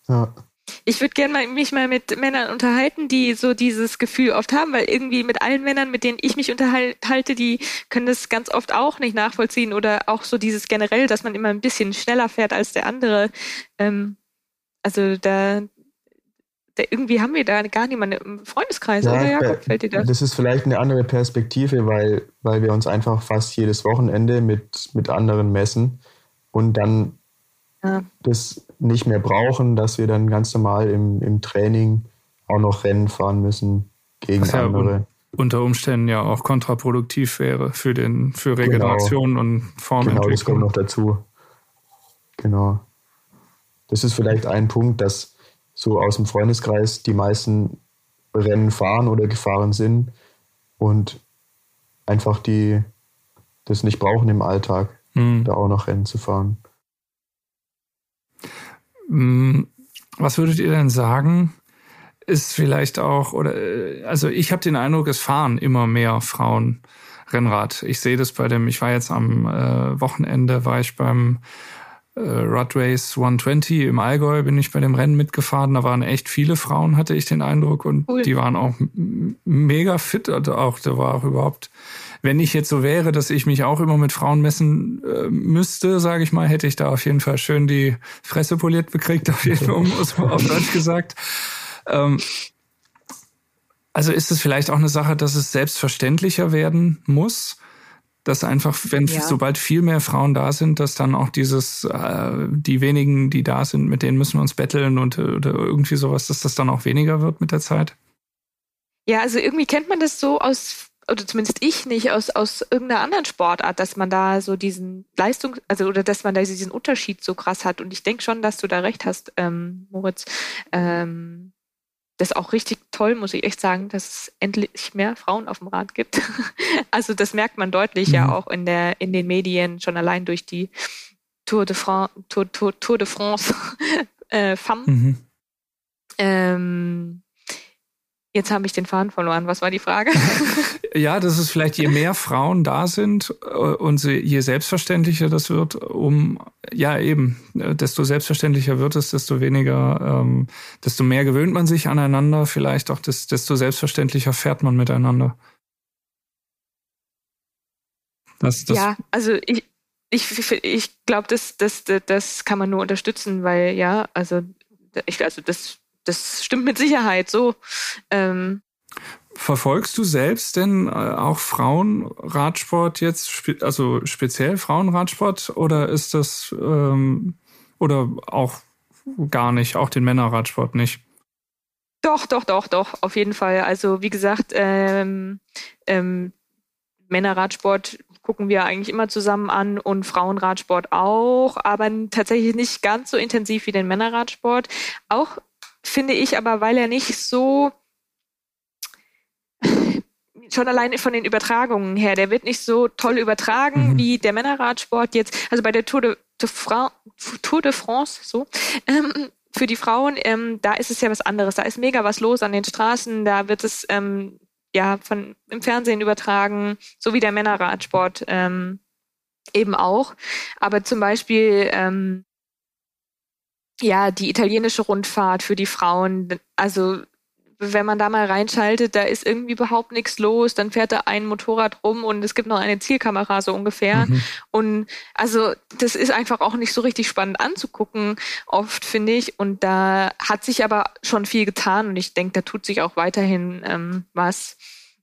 ja. Ich würde gerne mich mal mit Männern unterhalten, die so dieses Gefühl oft haben, weil irgendwie mit allen Männern, mit denen ich mich unterhalte, die können das ganz oft auch nicht nachvollziehen oder auch so dieses generell, dass man immer ein bisschen schneller fährt als der andere. Ähm, also da, irgendwie haben wir da gar niemanden im Freundeskreis, ja, oder Jakob? Fällt dir das? Das ist vielleicht eine andere Perspektive, weil, weil wir uns einfach fast jedes Wochenende mit, mit anderen messen und dann ja. das nicht mehr brauchen, dass wir dann ganz normal im, im Training auch noch Rennen fahren müssen gegen Was andere. Ja unter Umständen ja auch kontraproduktiv wäre für den für. Regeneration genau. und Formentwicklung. Genau, das kommt noch dazu. Genau. Das ist vielleicht ein Punkt, dass so aus dem Freundeskreis die meisten Rennen fahren oder gefahren sind und einfach die das nicht brauchen im Alltag, mhm. da auch noch Rennen zu fahren. Hm, was würdet ihr denn sagen? Ist vielleicht auch, oder also ich habe den Eindruck, es fahren immer mehr Frauen Rennrad. Ich sehe das bei dem, ich war jetzt am äh, Wochenende, war ich beim äh, Rod Race 120 im Allgäu bin ich bei dem Rennen mitgefahren. Da waren echt viele Frauen, hatte ich den Eindruck. Und cool. die waren auch mega fit. Also auch, da war auch überhaupt, wenn ich jetzt so wäre, dass ich mich auch immer mit Frauen messen äh, müsste, sage ich mal, hätte ich da auf jeden Fall schön die Fresse poliert bekriegt, auf jeden Fall, um auf Deutsch gesagt. Ähm, also ist es vielleicht auch eine Sache, dass es selbstverständlicher werden muss dass einfach, wenn ja. sobald viel mehr Frauen da sind, dass dann auch dieses, äh, die wenigen, die da sind, mit denen müssen wir uns betteln und oder irgendwie sowas, dass das dann auch weniger wird mit der Zeit? Ja, also irgendwie kennt man das so aus, oder zumindest ich nicht, aus, aus irgendeiner anderen Sportart, dass man da so diesen Leistung, also oder dass man da diesen Unterschied so krass hat. Und ich denke schon, dass du da recht hast, ähm, Moritz. Ähm, das ist auch richtig toll, muss ich echt sagen, dass es endlich mehr Frauen auf dem Rad gibt. also das merkt man deutlich mhm. ja auch in der in den Medien schon allein durch die Tour de France, Tour, Tour, Tour de France äh, Femme. Mhm. Ähm, Jetzt habe ich den Faden verloren. Was war die Frage? ja, dass es vielleicht je mehr Frauen da sind äh, und je selbstverständlicher das wird, um ja eben, äh, desto selbstverständlicher wird es, desto weniger, ähm, desto mehr gewöhnt man sich aneinander, vielleicht auch des, desto selbstverständlicher fährt man miteinander. Das, das ja, also ich, ich, ich glaube, das, das, das kann man nur unterstützen, weil ja, also ich, also das das stimmt mit Sicherheit so. Ähm, Verfolgst du selbst denn äh, auch Frauenradsport jetzt, also speziell Frauenradsport oder ist das ähm, oder auch gar nicht, auch den Männerradsport nicht? Doch, doch, doch, doch, auf jeden Fall. Also wie gesagt, ähm, ähm, Männerradsport gucken wir eigentlich immer zusammen an und Frauenradsport auch, aber tatsächlich nicht ganz so intensiv wie den Männerradsport. Auch finde ich aber, weil er nicht so schon alleine von den Übertragungen her, der wird nicht so toll übertragen mhm. wie der Männerradsport jetzt. Also bei der Tour de, de Tour de France, so, ähm, für die Frauen, ähm, da ist es ja was anderes. Da ist mega was los an den Straßen. Da wird es ähm, ja von im Fernsehen übertragen, so wie der Männerradsport ähm, eben auch. Aber zum Beispiel ähm, ja die italienische Rundfahrt für die Frauen. Also wenn man da mal reinschaltet, da ist irgendwie überhaupt nichts los, dann fährt da ein Motorrad rum und es gibt noch eine Zielkamera so ungefähr. Mhm. Und also das ist einfach auch nicht so richtig spannend anzugucken, oft finde ich. Und da hat sich aber schon viel getan und ich denke, da tut sich auch weiterhin ähm, was.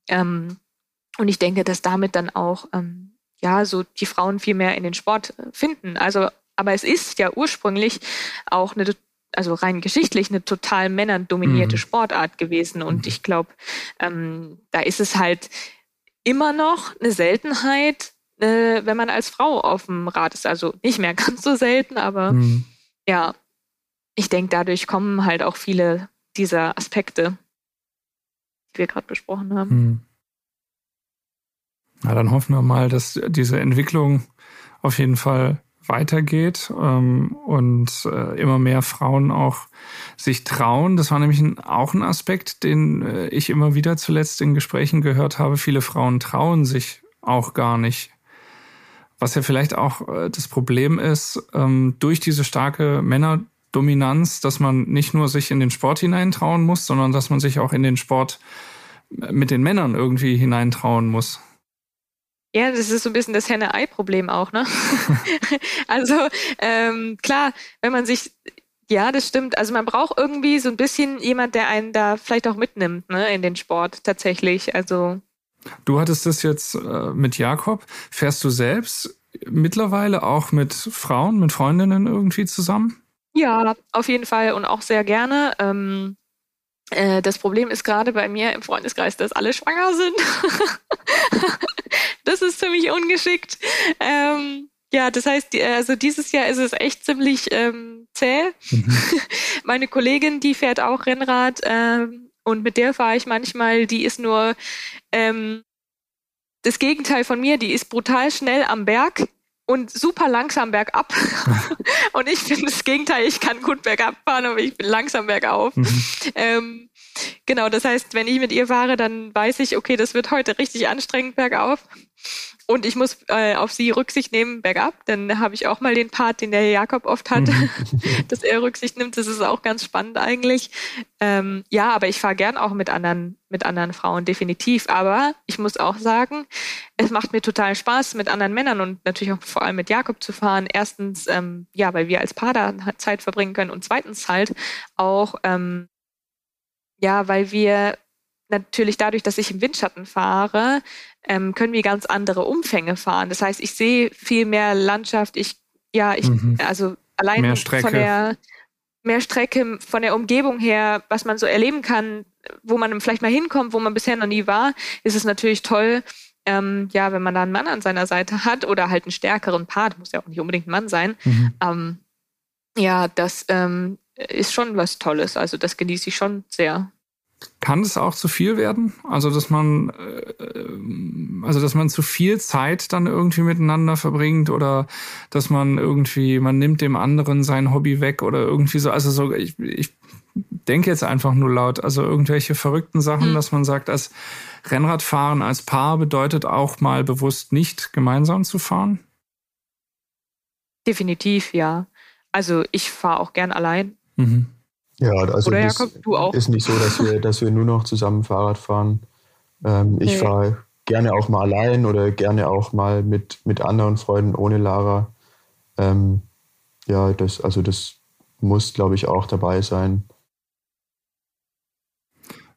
Ähm, und ich denke, dass damit dann auch ähm, ja so die Frauen viel mehr in den Sport äh, finden. Also aber es ist ja ursprünglich auch eine also rein geschichtlich eine total männerdominierte mhm. Sportart gewesen. Und mhm. ich glaube, ähm, da ist es halt immer noch eine Seltenheit, äh, wenn man als Frau auf dem Rad ist. Also nicht mehr ganz so selten, aber mhm. ja, ich denke, dadurch kommen halt auch viele dieser Aspekte, die wir gerade besprochen haben. Mhm. Na, dann hoffen wir mal, dass diese Entwicklung auf jeden Fall weitergeht ähm, und äh, immer mehr Frauen auch sich trauen. Das war nämlich ein, auch ein Aspekt, den äh, ich immer wieder zuletzt in Gesprächen gehört habe. Viele Frauen trauen sich auch gar nicht. Was ja vielleicht auch äh, das Problem ist, ähm, durch diese starke Männerdominanz, dass man nicht nur sich in den Sport hineintrauen muss, sondern dass man sich auch in den Sport äh, mit den Männern irgendwie hineintrauen muss. Ja, das ist so ein bisschen das Henne-Ei-Problem auch, ne? also ähm, klar, wenn man sich, ja, das stimmt. Also man braucht irgendwie so ein bisschen jemand, der einen da vielleicht auch mitnimmt, ne, in den Sport tatsächlich. Also du hattest das jetzt äh, mit Jakob. Fährst du selbst mittlerweile auch mit Frauen, mit Freundinnen irgendwie zusammen? Ja, auf jeden Fall und auch sehr gerne. Ähm, äh, das Problem ist gerade bei mir im Freundeskreis, dass alle schwanger sind. das ist ziemlich ungeschickt. Ähm, ja, das heißt, also dieses Jahr ist es echt ziemlich ähm, zäh. Mhm. Meine Kollegin, die fährt auch Rennrad ähm, und mit der fahre ich manchmal, die ist nur ähm, das Gegenteil von mir, die ist brutal schnell am Berg und super langsam bergab. und ich bin das Gegenteil, ich kann gut bergab fahren, aber ich bin langsam bergauf. Mhm. Ähm, genau, das heißt, wenn ich mit ihr fahre, dann weiß ich, okay, das wird heute richtig anstrengend bergauf. Und ich muss äh, auf sie Rücksicht nehmen bergab. Dann habe ich auch mal den Part, den der Jakob oft hat, mhm. dass er Rücksicht nimmt. Das ist auch ganz spannend eigentlich. Ähm, ja, aber ich fahre gern auch mit anderen, mit anderen Frauen, definitiv. Aber ich muss auch sagen, es macht mir total Spaß, mit anderen Männern und natürlich auch vor allem mit Jakob zu fahren. Erstens, ähm, ja, weil wir als Paar da Zeit verbringen können und zweitens halt auch, ähm, ja, weil wir natürlich dadurch, dass ich im Windschatten fahre, ähm, können wir ganz andere Umfänge fahren. Das heißt, ich sehe viel mehr Landschaft. Ich, ja, ich, mhm. also allein von der mehr Strecke, von der Umgebung her, was man so erleben kann, wo man vielleicht mal hinkommt, wo man bisher noch nie war, ist es natürlich toll, ähm, ja, wenn man da einen Mann an seiner Seite hat oder halt einen stärkeren Part, muss ja auch nicht unbedingt ein Mann sein. Mhm. Ähm, ja, das ähm, ist schon was Tolles. Also das genieße ich schon sehr. Kann es auch zu viel werden? Also, dass man, äh, also, dass man zu viel Zeit dann irgendwie miteinander verbringt oder dass man irgendwie, man nimmt dem anderen sein Hobby weg oder irgendwie so. Also, so, ich, ich denke jetzt einfach nur laut. Also, irgendwelche verrückten Sachen, mhm. dass man sagt, als Rennradfahren als Paar bedeutet auch mal bewusst nicht gemeinsam zu fahren? Definitiv, ja. Also, ich fahre auch gern allein. Mhm. Ja, also Oder Jakob, du auch? ist nicht so, dass wir, dass wir nur noch zusammen Fahrrad fahren. Ähm, ich nee. fahre gerne auch mal allein oder gerne auch mal mit, mit anderen Freunden ohne Lara. Ähm, ja, das, also das muss, glaube ich, auch dabei sein.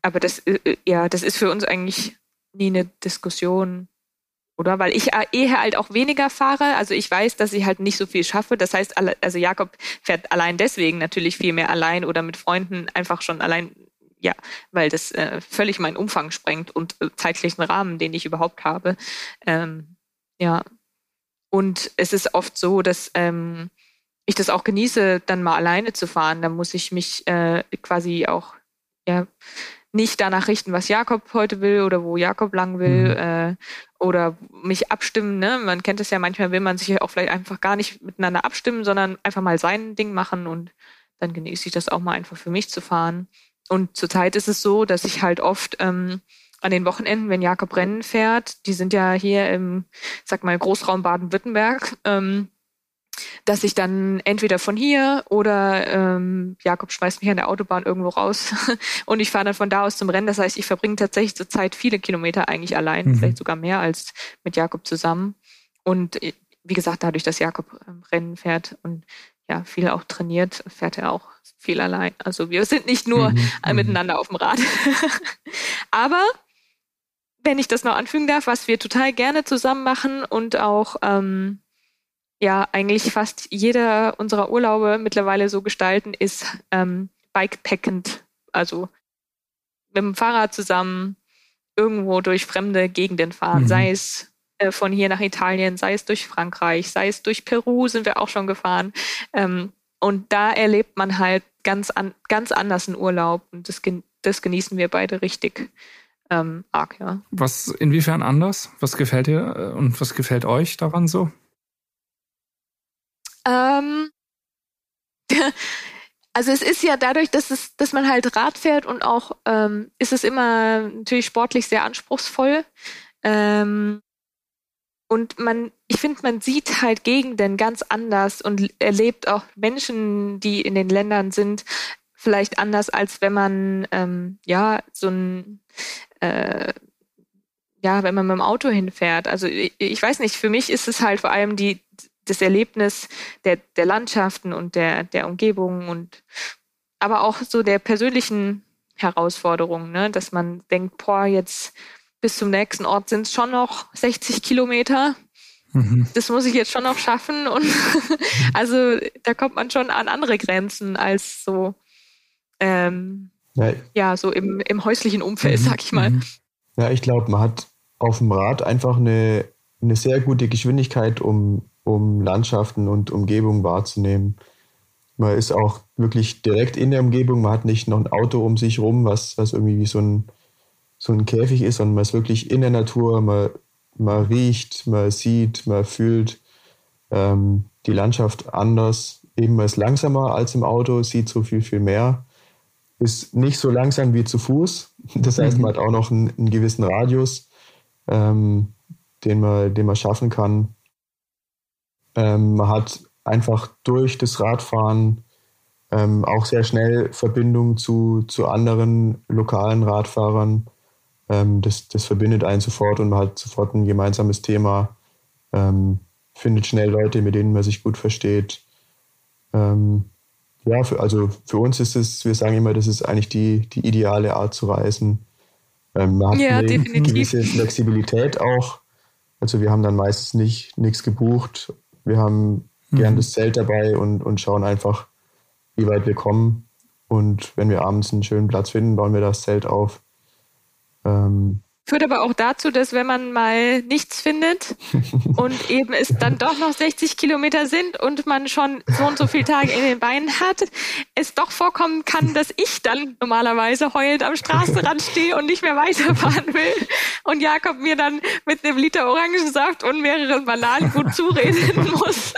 Aber das, äh, äh, ja, das ist für uns eigentlich nie eine Diskussion oder? Weil ich äh, eher halt auch weniger fahre. Also ich weiß, dass ich halt nicht so viel schaffe. Das heißt, also Jakob fährt allein deswegen natürlich viel mehr allein oder mit Freunden einfach schon allein ja, weil das äh, völlig meinen Umfang sprengt und äh, zeitlichen Rahmen, den ich überhaupt habe. Ähm, ja. Und es ist oft so, dass ähm, ich das auch genieße, dann mal alleine zu fahren. Da muss ich mich äh, quasi auch ja, nicht danach richten, was Jakob heute will oder wo Jakob lang will mhm. äh, oder mich abstimmen. Ne? Man kennt es ja, manchmal will man sich auch vielleicht einfach gar nicht miteinander abstimmen, sondern einfach mal sein Ding machen und dann genieße ich das auch mal einfach für mich zu fahren. Und zurzeit ist es so, dass ich halt oft ähm, an den Wochenenden, wenn Jakob Rennen fährt, die sind ja hier im, sag mal, Großraum Baden-Württemberg, ähm, dass ich dann entweder von hier oder ähm, Jakob schmeißt mich an der Autobahn irgendwo raus und ich fahre dann von da aus zum Rennen. Das heißt, ich verbringe tatsächlich zurzeit viele Kilometer eigentlich allein, mhm. vielleicht sogar mehr als mit Jakob zusammen. Und äh, wie gesagt, dadurch, dass Jakob ähm, Rennen fährt und ja viel auch trainiert, fährt er auch viel allein. Also wir sind nicht nur mhm. mhm. miteinander auf dem Rad. Aber wenn ich das noch anfügen darf, was wir total gerne zusammen machen und auch ähm, ja eigentlich fast jeder unserer Urlaube mittlerweile so gestalten, ist ähm, bikepackend, also mit dem Fahrrad zusammen irgendwo durch fremde Gegenden fahren, mhm. sei es äh, von hier nach Italien, sei es durch Frankreich, sei es durch Peru, sind wir auch schon gefahren. Ähm, und da erlebt man halt ganz, an, ganz anders einen Urlaub und das, das genießen wir beide richtig ähm, arg, ja. Was, inwiefern anders? Was gefällt dir äh, und was gefällt euch daran so? Ähm, also es ist ja dadurch, dass es, dass man halt Rad fährt und auch ähm, ist es immer natürlich sportlich sehr anspruchsvoll. Ähm, und man, ich finde, man sieht halt Gegenden ganz anders und erlebt auch Menschen, die in den Ländern sind, vielleicht anders, als wenn man ähm, ja so ein äh, ja, wenn man mit dem Auto hinfährt. Also ich, ich weiß nicht, für mich ist es halt vor allem die das Erlebnis der, der Landschaften und der, der Umgebung und aber auch so der persönlichen Herausforderungen, ne? dass man denkt, boah, jetzt bis zum nächsten Ort sind es schon noch 60 Kilometer. Mhm. Das muss ich jetzt schon noch schaffen. Und also da kommt man schon an andere Grenzen als so, ähm, ja. ja. so im, im häuslichen Umfeld, mhm. sag ich mal. Mhm. Ja, ich glaube, man hat auf dem Rad einfach eine, eine sehr gute Geschwindigkeit, um um Landschaften und Umgebung wahrzunehmen. Man ist auch wirklich direkt in der Umgebung, man hat nicht noch ein Auto um sich rum, was, was irgendwie wie so ein, so ein Käfig ist, sondern man ist wirklich in der Natur, man, man riecht, man sieht, man fühlt ähm, die Landschaft anders. Eben man ist langsamer als im Auto, sieht so viel, viel mehr. Ist nicht so langsam wie zu Fuß. Das heißt, man hat auch noch einen, einen gewissen Radius, ähm, den, man, den man schaffen kann. Ähm, man hat einfach durch das Radfahren ähm, auch sehr schnell Verbindung zu, zu anderen lokalen Radfahrern. Ähm, das, das verbindet einen sofort und man hat sofort ein gemeinsames Thema, ähm, findet schnell Leute, mit denen man sich gut versteht. Ähm, ja, für, also für uns ist es, wir sagen immer, das ist eigentlich die, die ideale Art zu reisen. Ähm, man hat ja, eine definitiv. gewisse Flexibilität auch. Also wir haben dann meistens nicht nichts gebucht wir haben mhm. gern das Zelt dabei und, und schauen einfach, wie weit wir kommen. Und wenn wir abends einen schönen Platz finden, bauen wir das Zelt auf. Ähm, Führt aber auch dazu, dass wenn man mal nichts findet und eben es dann doch noch 60 Kilometer sind und man schon so und so viele Tage in den Beinen hat, es doch vorkommen kann, dass ich dann normalerweise heulend am Straßenrand stehe und nicht mehr weiterfahren will und Jakob mir dann mit einem Liter Orangensaft und mehreren Bananen gut zureden muss.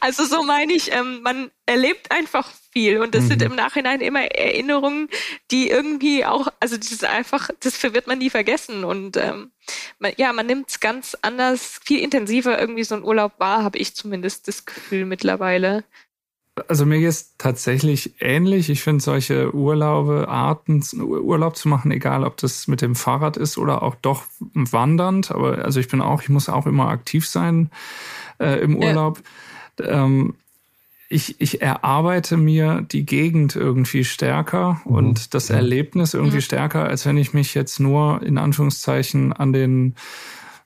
also so meine ich, ähm, man erlebt einfach viel und das mhm. sind im Nachhinein immer Erinnerungen, die irgendwie auch, also das ist einfach, das wird man nie vergessen und ähm, man, ja, man nimmt es ganz anders, viel intensiver irgendwie so ein Urlaub wahr, habe ich zumindest das Gefühl mittlerweile. Also mir geht es tatsächlich ähnlich. Ich finde solche Urlaube, Arten, Urlaub zu machen, egal ob das mit dem Fahrrad ist oder auch doch wandernd. Aber also ich bin auch, ich muss auch immer aktiv sein äh, im Urlaub. Ja. Ähm, ich, ich erarbeite mir die Gegend irgendwie stärker mhm. und das Erlebnis irgendwie mhm. stärker, als wenn ich mich jetzt nur in Anführungszeichen an den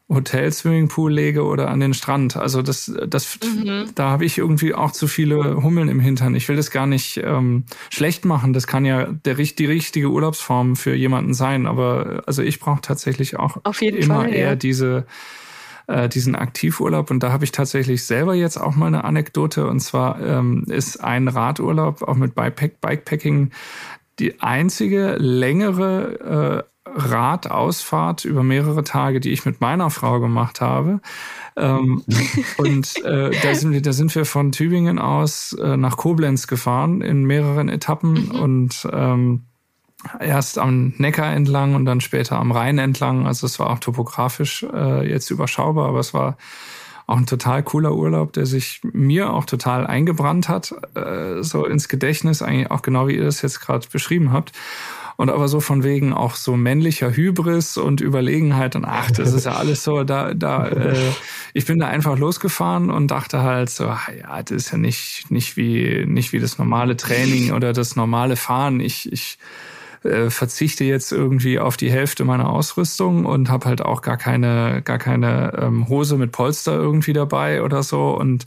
Hotel Swimmingpool lege oder an den Strand. Also das, das, mhm. da habe ich irgendwie auch zu viele Hummeln im Hintern. Ich will das gar nicht ähm, schlecht machen. Das kann ja der, die richtige Urlaubsform für jemanden sein. Aber also ich brauche tatsächlich auch immer Fall, eher ja. diese äh, diesen Aktivurlaub. Und da habe ich tatsächlich selber jetzt auch mal eine Anekdote. Und zwar ähm, ist ein Radurlaub auch mit Bikepack, Bikepacking die einzige längere äh, Radausfahrt über mehrere Tage, die ich mit meiner Frau gemacht habe. Ähm, und äh, da, sind wir, da sind wir von Tübingen aus äh, nach Koblenz gefahren in mehreren Etappen mhm. und ähm, erst am Neckar entlang und dann später am Rhein entlang. Also es war auch topografisch äh, jetzt überschaubar, aber es war auch ein total cooler Urlaub, der sich mir auch total eingebrannt hat, äh, so ins Gedächtnis, eigentlich auch genau wie ihr das jetzt gerade beschrieben habt. Und aber so von wegen auch so männlicher Hybris und Überlegenheit und ach, das ist ja alles so, da, da, äh, ich bin da einfach losgefahren und dachte halt so, ach, ja, das ist ja nicht, nicht wie, nicht wie das normale Training oder das normale Fahren. Ich, ich, äh, verzichte jetzt irgendwie auf die Hälfte meiner Ausrüstung und habe halt auch gar keine, gar keine ähm, Hose mit Polster irgendwie dabei oder so. Und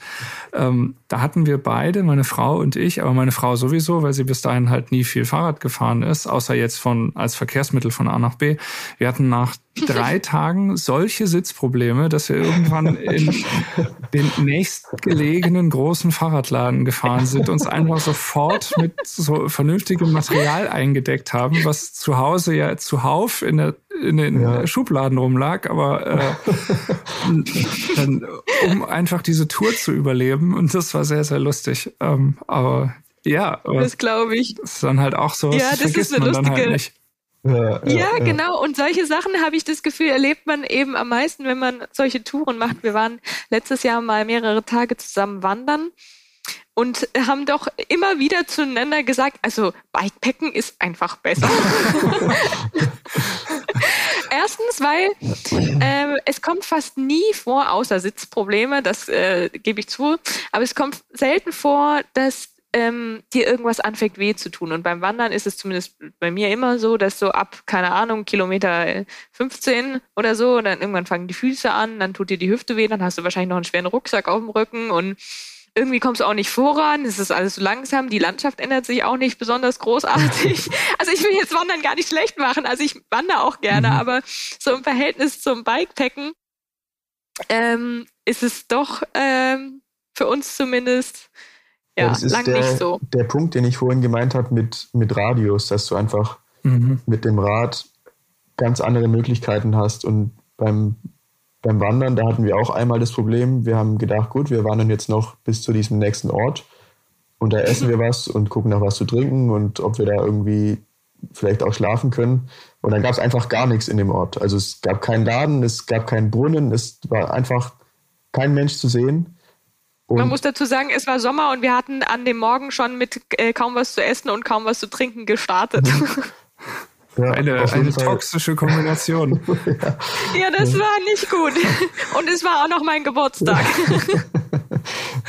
ähm, da hatten wir beide, meine Frau und ich, aber meine Frau sowieso, weil sie bis dahin halt nie viel Fahrrad gefahren ist, außer jetzt von als Verkehrsmittel von A nach B. Wir hatten nach drei Tagen solche Sitzprobleme, dass wir irgendwann in den nächstgelegenen großen Fahrradladen gefahren sind, uns einfach sofort mit so vernünftigem Material eingedeckt haben, was zu Hause ja zuhauf in der in den ja. Schubladen rumlag, aber äh, dann, um einfach diese Tour zu überleben und das war sehr sehr lustig. Ähm, aber ja, aber das glaube ich. Das ist dann halt auch so, ja, das vergisst ist eine man lustige, dann halt nicht. Ja, ja, genau. Und solche Sachen habe ich das Gefühl, erlebt man eben am meisten, wenn man solche Touren macht. Wir waren letztes Jahr mal mehrere Tage zusammen wandern und haben doch immer wieder zueinander gesagt, also Bikepacken ist einfach besser. Erstens, weil äh, es kommt fast nie vor, außer Sitzprobleme, das äh, gebe ich zu, aber es kommt selten vor, dass ähm, dir irgendwas anfängt weh zu tun. Und beim Wandern ist es zumindest bei mir immer so, dass so ab, keine Ahnung, Kilometer 15 oder so, dann irgendwann fangen die Füße an, dann tut dir die Hüfte weh, dann hast du wahrscheinlich noch einen schweren Rucksack auf dem Rücken und irgendwie kommst du auch nicht voran, es ist alles so langsam, die Landschaft ändert sich auch nicht besonders großartig. Also ich will jetzt Wandern gar nicht schlecht machen, also ich wandere auch gerne, mhm. aber so im Verhältnis zum Bikepacken ähm, ist es doch ähm, für uns zumindest ja, das ist lang der, nicht so. Der Punkt, den ich vorhin gemeint habe mit, mit Radios, dass du einfach mhm. mit dem Rad ganz andere Möglichkeiten hast. Und beim, beim Wandern, da hatten wir auch einmal das Problem, wir haben gedacht, gut, wir wandern jetzt noch bis zu diesem nächsten Ort und da essen wir was und gucken nach was zu trinken und ob wir da irgendwie vielleicht auch schlafen können. Und dann gab es einfach gar nichts in dem Ort. Also es gab keinen Laden, es gab keinen Brunnen, es war einfach kein Mensch zu sehen. Und Man muss dazu sagen, es war Sommer und wir hatten an dem Morgen schon mit äh, kaum was zu essen und kaum was zu trinken gestartet. Ja, eine, eine toxische Kombination. ja. ja, das war nicht gut. Und es war auch noch mein Geburtstag.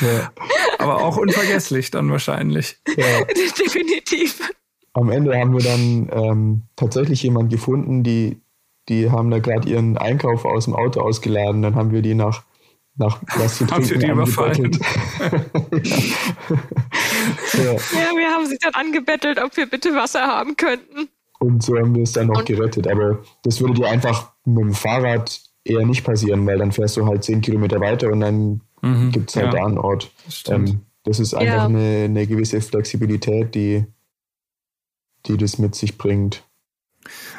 ja. Aber auch unvergesslich dann wahrscheinlich. Ja. Definitiv. Am Ende haben wir dann ähm, tatsächlich jemanden gefunden, die, die haben da gerade ihren Einkauf aus dem Auto ausgeladen. Dann haben wir die nach nach was zu trinken die überfallen? ja. ja, wir haben sie dann angebettelt, ob wir bitte Wasser haben könnten. Und so haben wir es dann noch und gerettet. Aber das würde dir einfach mit dem Fahrrad eher nicht passieren, weil dann fährst du halt zehn Kilometer weiter und dann mhm, gibt es halt ja, da einen Ort. Das, ähm, das ist einfach ja. eine, eine gewisse Flexibilität, die, die das mit sich bringt.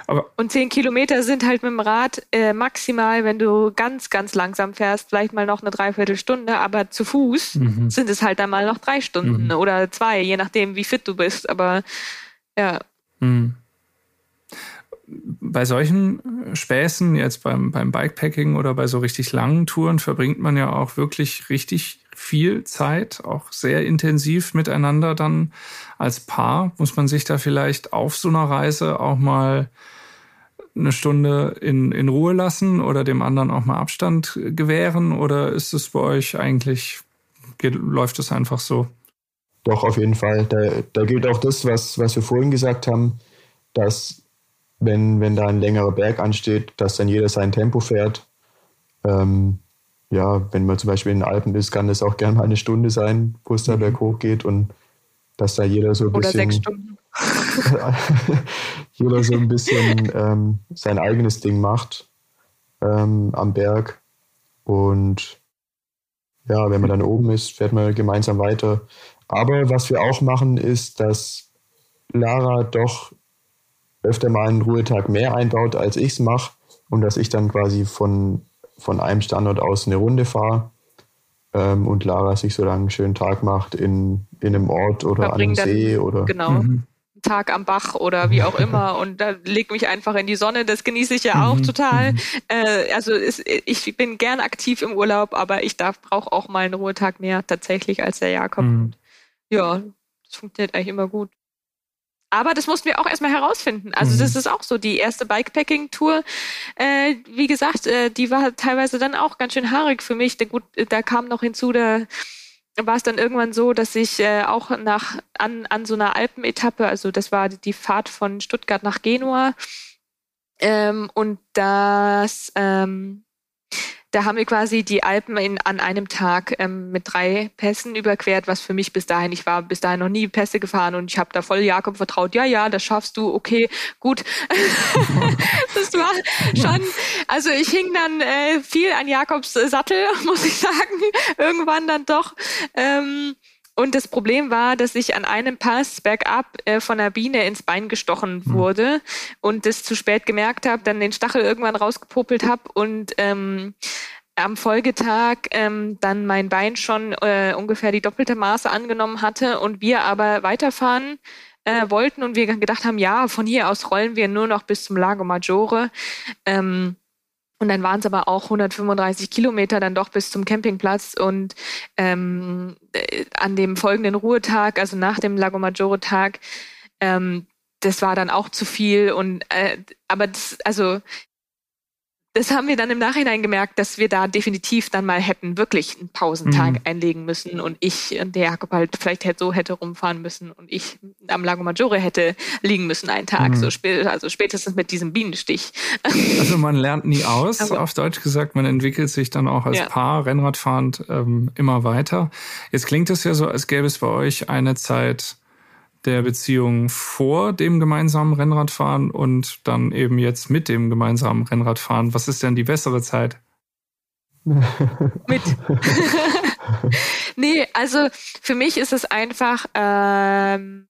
Aber und zehn Kilometer sind halt mit dem Rad äh, maximal, wenn du ganz, ganz langsam fährst, vielleicht mal noch eine Dreiviertelstunde, aber zu Fuß mhm. sind es halt dann mal noch drei Stunden mhm. oder zwei, je nachdem, wie fit du bist. Aber ja. Mhm. Bei solchen Späßen, jetzt beim, beim Bikepacking oder bei so richtig langen Touren, verbringt man ja auch wirklich richtig viel Zeit, auch sehr intensiv miteinander dann als Paar. Muss man sich da vielleicht auf so einer Reise auch mal eine Stunde in, in Ruhe lassen oder dem anderen auch mal Abstand gewähren? Oder ist es bei euch eigentlich, geht, läuft es einfach so? Doch, auf jeden Fall. Da, da gilt auch das, was, was wir vorhin gesagt haben, dass wenn, wenn da ein längerer Berg ansteht, dass dann jeder sein Tempo fährt Ähm, ja, wenn man zum Beispiel in den Alpen ist, kann das auch gerne mal eine Stunde sein, wo es da mhm. berghoch geht und dass da jeder so ein Oder bisschen. Sechs Stunden. jeder so ein bisschen ähm, sein eigenes Ding macht ähm, am Berg. Und ja, wenn man dann oben ist, fährt man gemeinsam weiter. Aber was wir auch machen, ist, dass Lara doch öfter mal einen Ruhetag mehr einbaut, als ich es mache. Und dass ich dann quasi von, von einem Standort aus eine Runde fahre ähm, und Lara sich so lange einen schönen Tag macht in, in einem Ort oder an einem See oder. Genau. Mhm. Tag am Bach oder wie auch immer und da leg mich einfach in die Sonne. Das genieße ich ja auch mhm. total. Mhm. Äh, also ist, ich bin gern aktiv im Urlaub, aber ich darf brauche auch mal einen Ruhetag mehr tatsächlich als der Jakob. Mhm. Ja, das funktioniert eigentlich immer gut. Aber das mussten wir auch erstmal herausfinden. Also mhm. das ist auch so. Die erste Bikepacking-Tour, äh, wie gesagt, äh, die war teilweise dann auch ganz schön haarig für mich. Da, gut, da kam noch hinzu, da war es dann irgendwann so, dass ich äh, auch nach an, an so einer Alpenetappe, also das war die Fahrt von Stuttgart nach Genua, ähm, und das ähm, da haben wir quasi die Alpen in, an einem Tag ähm, mit drei Pässen überquert, was für mich bis dahin, ich war bis dahin noch nie Pässe gefahren und ich habe da voll Jakob vertraut, ja, ja, das schaffst du, okay, gut. das war schon, also ich hing dann äh, viel an Jakobs Sattel, muss ich sagen, irgendwann dann doch. Ähm, und das Problem war, dass ich an einem Pass bergab äh, von einer Biene ins Bein gestochen mhm. wurde und das zu spät gemerkt habe, dann den Stachel irgendwann rausgepopelt habe und ähm, am Folgetag ähm, dann mein Bein schon äh, ungefähr die doppelte Maße angenommen hatte und wir aber weiterfahren äh, wollten und wir gedacht haben, ja, von hier aus rollen wir nur noch bis zum Lago Maggiore. Ähm, und dann waren es aber auch 135 Kilometer dann doch bis zum Campingplatz. Und ähm, äh, an dem folgenden Ruhetag, also nach dem Lago Maggiore-Tag, ähm, das war dann auch zu viel. Und äh, aber das, also das haben wir dann im Nachhinein gemerkt, dass wir da definitiv dann mal hätten wirklich einen Pausentag mhm. einlegen müssen und ich und der Jakob halt vielleicht hätte so hätte rumfahren müssen und ich am Lago Maggiore hätte liegen müssen einen Tag, mhm. so spät, also spätestens mit diesem Bienenstich. Also man lernt nie aus, also, auf Deutsch gesagt, man entwickelt sich dann auch als ja. Paar Rennradfahrend ähm, immer weiter. Jetzt klingt es ja so, als gäbe es bei euch eine Zeit, der Beziehung vor dem gemeinsamen Rennradfahren und dann eben jetzt mit dem gemeinsamen Rennradfahren. Was ist denn die bessere Zeit? mit. nee, also für mich ist es einfach ähm,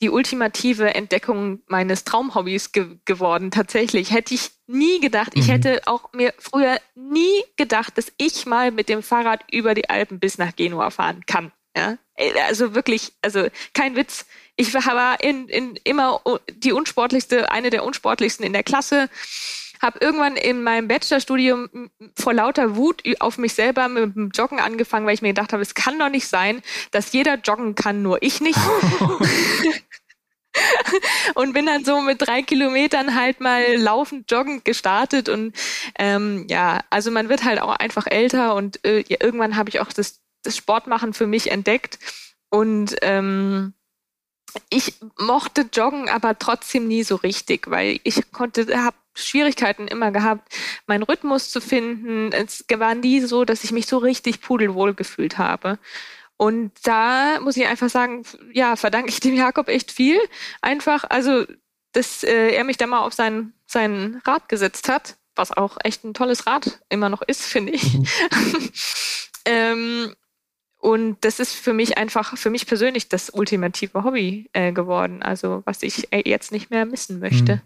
die ultimative Entdeckung meines Traumhobbys ge geworden. Tatsächlich hätte ich nie gedacht, ich mhm. hätte auch mir früher nie gedacht, dass ich mal mit dem Fahrrad über die Alpen bis nach Genua fahren kann. Ja? Also wirklich, also kein Witz. Ich war in, in immer die unsportlichste, eine der unsportlichsten in der Klasse. Habe irgendwann in meinem Bachelorstudium vor lauter Wut auf mich selber mit dem Joggen angefangen, weil ich mir gedacht habe, es kann doch nicht sein, dass jeder joggen kann, nur ich nicht. und bin dann so mit drei Kilometern halt mal laufend joggend gestartet und ähm, ja, also man wird halt auch einfach älter und äh, irgendwann habe ich auch das Sportmachen für mich entdeckt und ähm, ich mochte Joggen aber trotzdem nie so richtig, weil ich konnte, habe Schwierigkeiten immer gehabt, meinen Rhythmus zu finden. Es war nie so, dass ich mich so richtig pudelwohl gefühlt habe. Und da muss ich einfach sagen, ja, verdanke ich dem Jakob echt viel. Einfach, also, dass äh, er mich da mal auf sein, sein Rad gesetzt hat, was auch echt ein tolles Rad immer noch ist, finde ich. Mhm. ähm, und das ist für mich einfach, für mich persönlich das ultimative Hobby äh, geworden. Also was ich äh, jetzt nicht mehr missen möchte. Hm.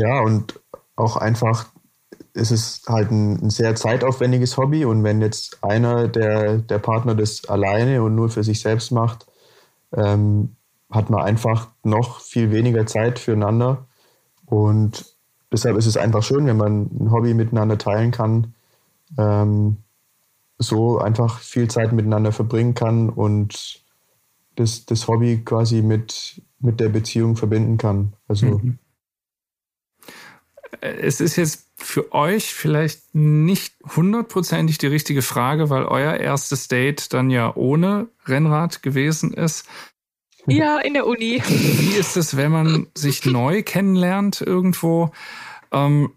Ja, und auch einfach, es ist halt ein, ein, sehr zeitaufwendiges Hobby. Und wenn jetzt einer der, der Partner das alleine und nur für sich selbst macht, ähm, hat man einfach noch viel weniger Zeit füreinander. Und deshalb ist es einfach schön, wenn man ein Hobby miteinander teilen kann. Ähm, so einfach viel Zeit miteinander verbringen kann und das, das Hobby quasi mit, mit der Beziehung verbinden kann. Also mhm. es ist jetzt für euch vielleicht nicht hundertprozentig die richtige Frage, weil euer erstes Date dann ja ohne Rennrad gewesen ist. Ja, in der Uni. Wie ist es, wenn man sich neu kennenlernt irgendwo? Ähm,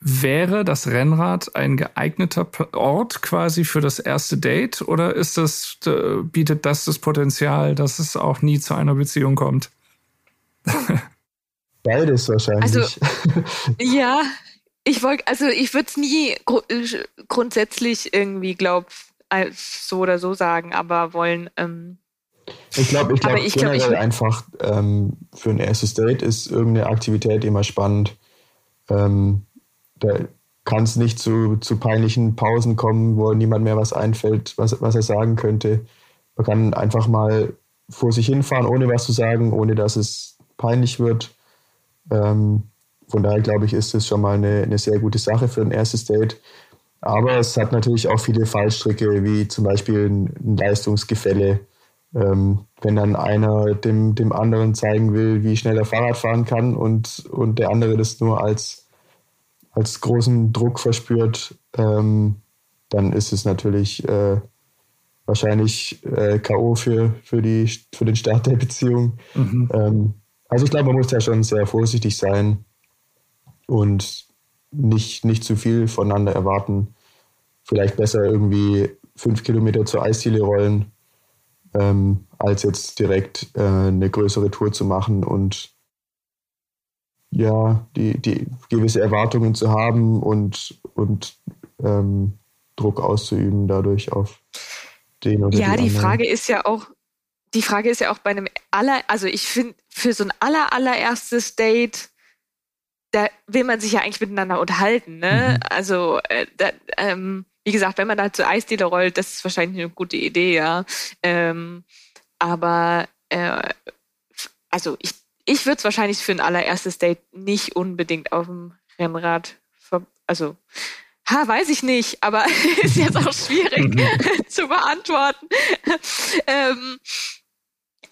Wäre das Rennrad ein geeigneter Ort quasi für das erste Date oder ist das, äh, bietet das das Potenzial, dass es auch nie zu einer Beziehung kommt? Beides wahrscheinlich. Also, ja, ich wollte, also ich würde es nie gru grundsätzlich irgendwie, glaub, so oder so sagen, aber wollen. Ähm, ich glaube, ich glaube generell glaub, ich einfach ähm, für ein erstes Date ist irgendeine Aktivität immer spannend. Ähm, da kann es nicht zu, zu peinlichen Pausen kommen, wo niemand mehr was einfällt, was, was er sagen könnte. Man kann einfach mal vor sich hinfahren, ohne was zu sagen, ohne dass es peinlich wird. Ähm, von daher glaube ich, ist es schon mal eine, eine sehr gute Sache für ein erstes Date. Aber es hat natürlich auch viele Fallstricke, wie zum Beispiel ein, Leistungsgefälle. Ähm, wenn dann einer dem, dem anderen zeigen will, wie schnell er Fahrrad fahren kann und, und der andere das nur als, als großen Druck verspürt, ähm, dann ist es natürlich äh, wahrscheinlich äh, K.O. Für, für, die, für den Start der Beziehung. Mhm. Ähm, also ich glaube, man muss da schon sehr vorsichtig sein und nicht, nicht zu viel voneinander erwarten. Vielleicht besser irgendwie fünf Kilometer zur Eisdiele rollen, ähm, als jetzt direkt äh, eine größere Tour zu machen und ja, die, die gewisse Erwartungen zu haben und, und ähm, Druck auszuüben dadurch auf den oder Ja, die, die Frage ist ja auch, die Frage ist ja auch bei einem aller, also ich finde, für so ein aller, allererstes Date da will man sich ja eigentlich miteinander unterhalten. Ne? Mhm. Also, äh, da, ähm, wie gesagt, wenn man da zur Eisdiele rollt, das ist wahrscheinlich eine gute Idee, ja. Ähm, aber äh, also ich, ich würde es wahrscheinlich für ein allererstes Date nicht unbedingt auf dem Rennrad, also ha, weiß ich nicht, aber ist jetzt auch schwierig mhm. zu beantworten. ähm,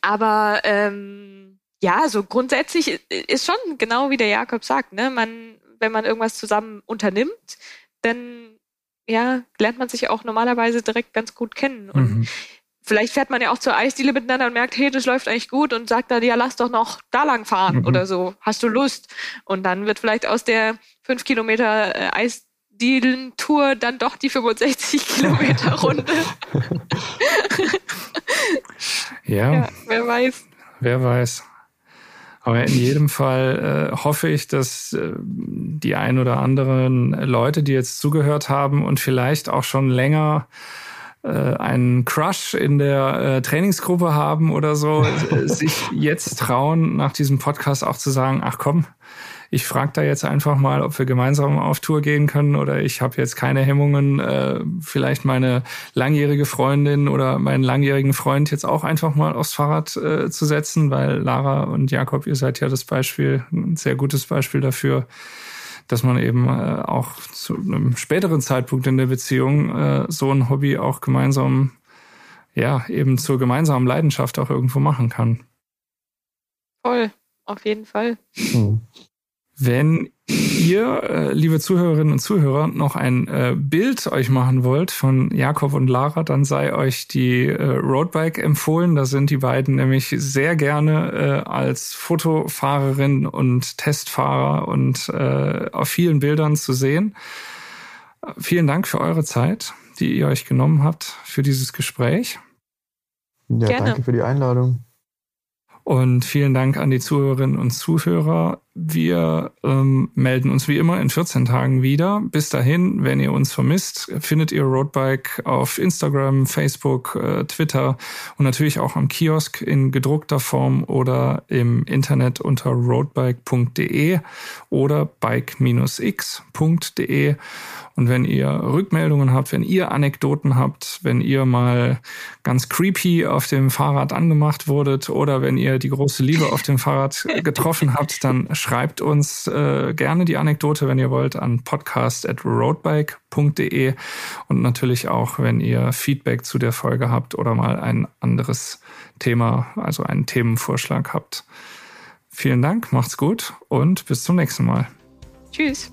aber ähm, ja, so grundsätzlich ist schon genau wie der Jakob sagt, ne? Man, wenn man irgendwas zusammen unternimmt, dann ja, lernt man sich auch normalerweise direkt ganz gut kennen. Und mhm. Vielleicht fährt man ja auch zur Eisdiele miteinander und merkt, hey, das läuft eigentlich gut und sagt dann, ja, lass doch noch da lang fahren mhm. oder so. Hast du Lust? Und dann wird vielleicht aus der fünf Kilometer äh, Eisdielen-Tour dann doch die 65 Kilometer Runde. ja. ja. Wer weiß. Wer weiß. Aber in jedem Fall äh, hoffe ich, dass äh, die ein oder anderen Leute, die jetzt zugehört haben und vielleicht auch schon länger äh, einen Crush in der äh, Trainingsgruppe haben oder so, äh, sich jetzt trauen, nach diesem Podcast auch zu sagen, ach komm, ich frage da jetzt einfach mal, ob wir gemeinsam auf Tour gehen können oder ich habe jetzt keine Hemmungen, äh, vielleicht meine langjährige Freundin oder meinen langjährigen Freund jetzt auch einfach mal aufs Fahrrad äh, zu setzen, weil Lara und Jakob, ihr seid ja das Beispiel, ein sehr gutes Beispiel dafür, dass man eben äh, auch zu einem späteren Zeitpunkt in der Beziehung äh, so ein Hobby auch gemeinsam, ja, eben zur gemeinsamen Leidenschaft auch irgendwo machen kann. Voll, auf jeden Fall. Hm. Wenn ihr, äh, liebe Zuhörerinnen und Zuhörer, noch ein äh, Bild euch machen wollt von Jakob und Lara, dann sei euch die äh, Roadbike empfohlen. Da sind die beiden nämlich sehr gerne äh, als Fotofahrerin und Testfahrer und äh, auf vielen Bildern zu sehen. Vielen Dank für eure Zeit, die ihr euch genommen habt für dieses Gespräch. Ja, gerne. danke für die Einladung. Und vielen Dank an die Zuhörerinnen und Zuhörer. Wir ähm, melden uns wie immer in 14 Tagen wieder. Bis dahin, wenn ihr uns vermisst, findet ihr Roadbike auf Instagram, Facebook, äh, Twitter und natürlich auch am Kiosk in gedruckter Form oder im Internet unter roadbike.de oder bike-x.de. Und wenn ihr Rückmeldungen habt, wenn ihr Anekdoten habt, wenn ihr mal ganz creepy auf dem Fahrrad angemacht wurdet oder wenn ihr die große Liebe auf dem Fahrrad getroffen habt, dann schreibt uns äh, gerne die Anekdote, wenn ihr wollt, an podcast.roadbike.de und natürlich auch, wenn ihr Feedback zu der Folge habt oder mal ein anderes Thema, also einen Themenvorschlag habt. Vielen Dank, macht's gut und bis zum nächsten Mal. Tschüss.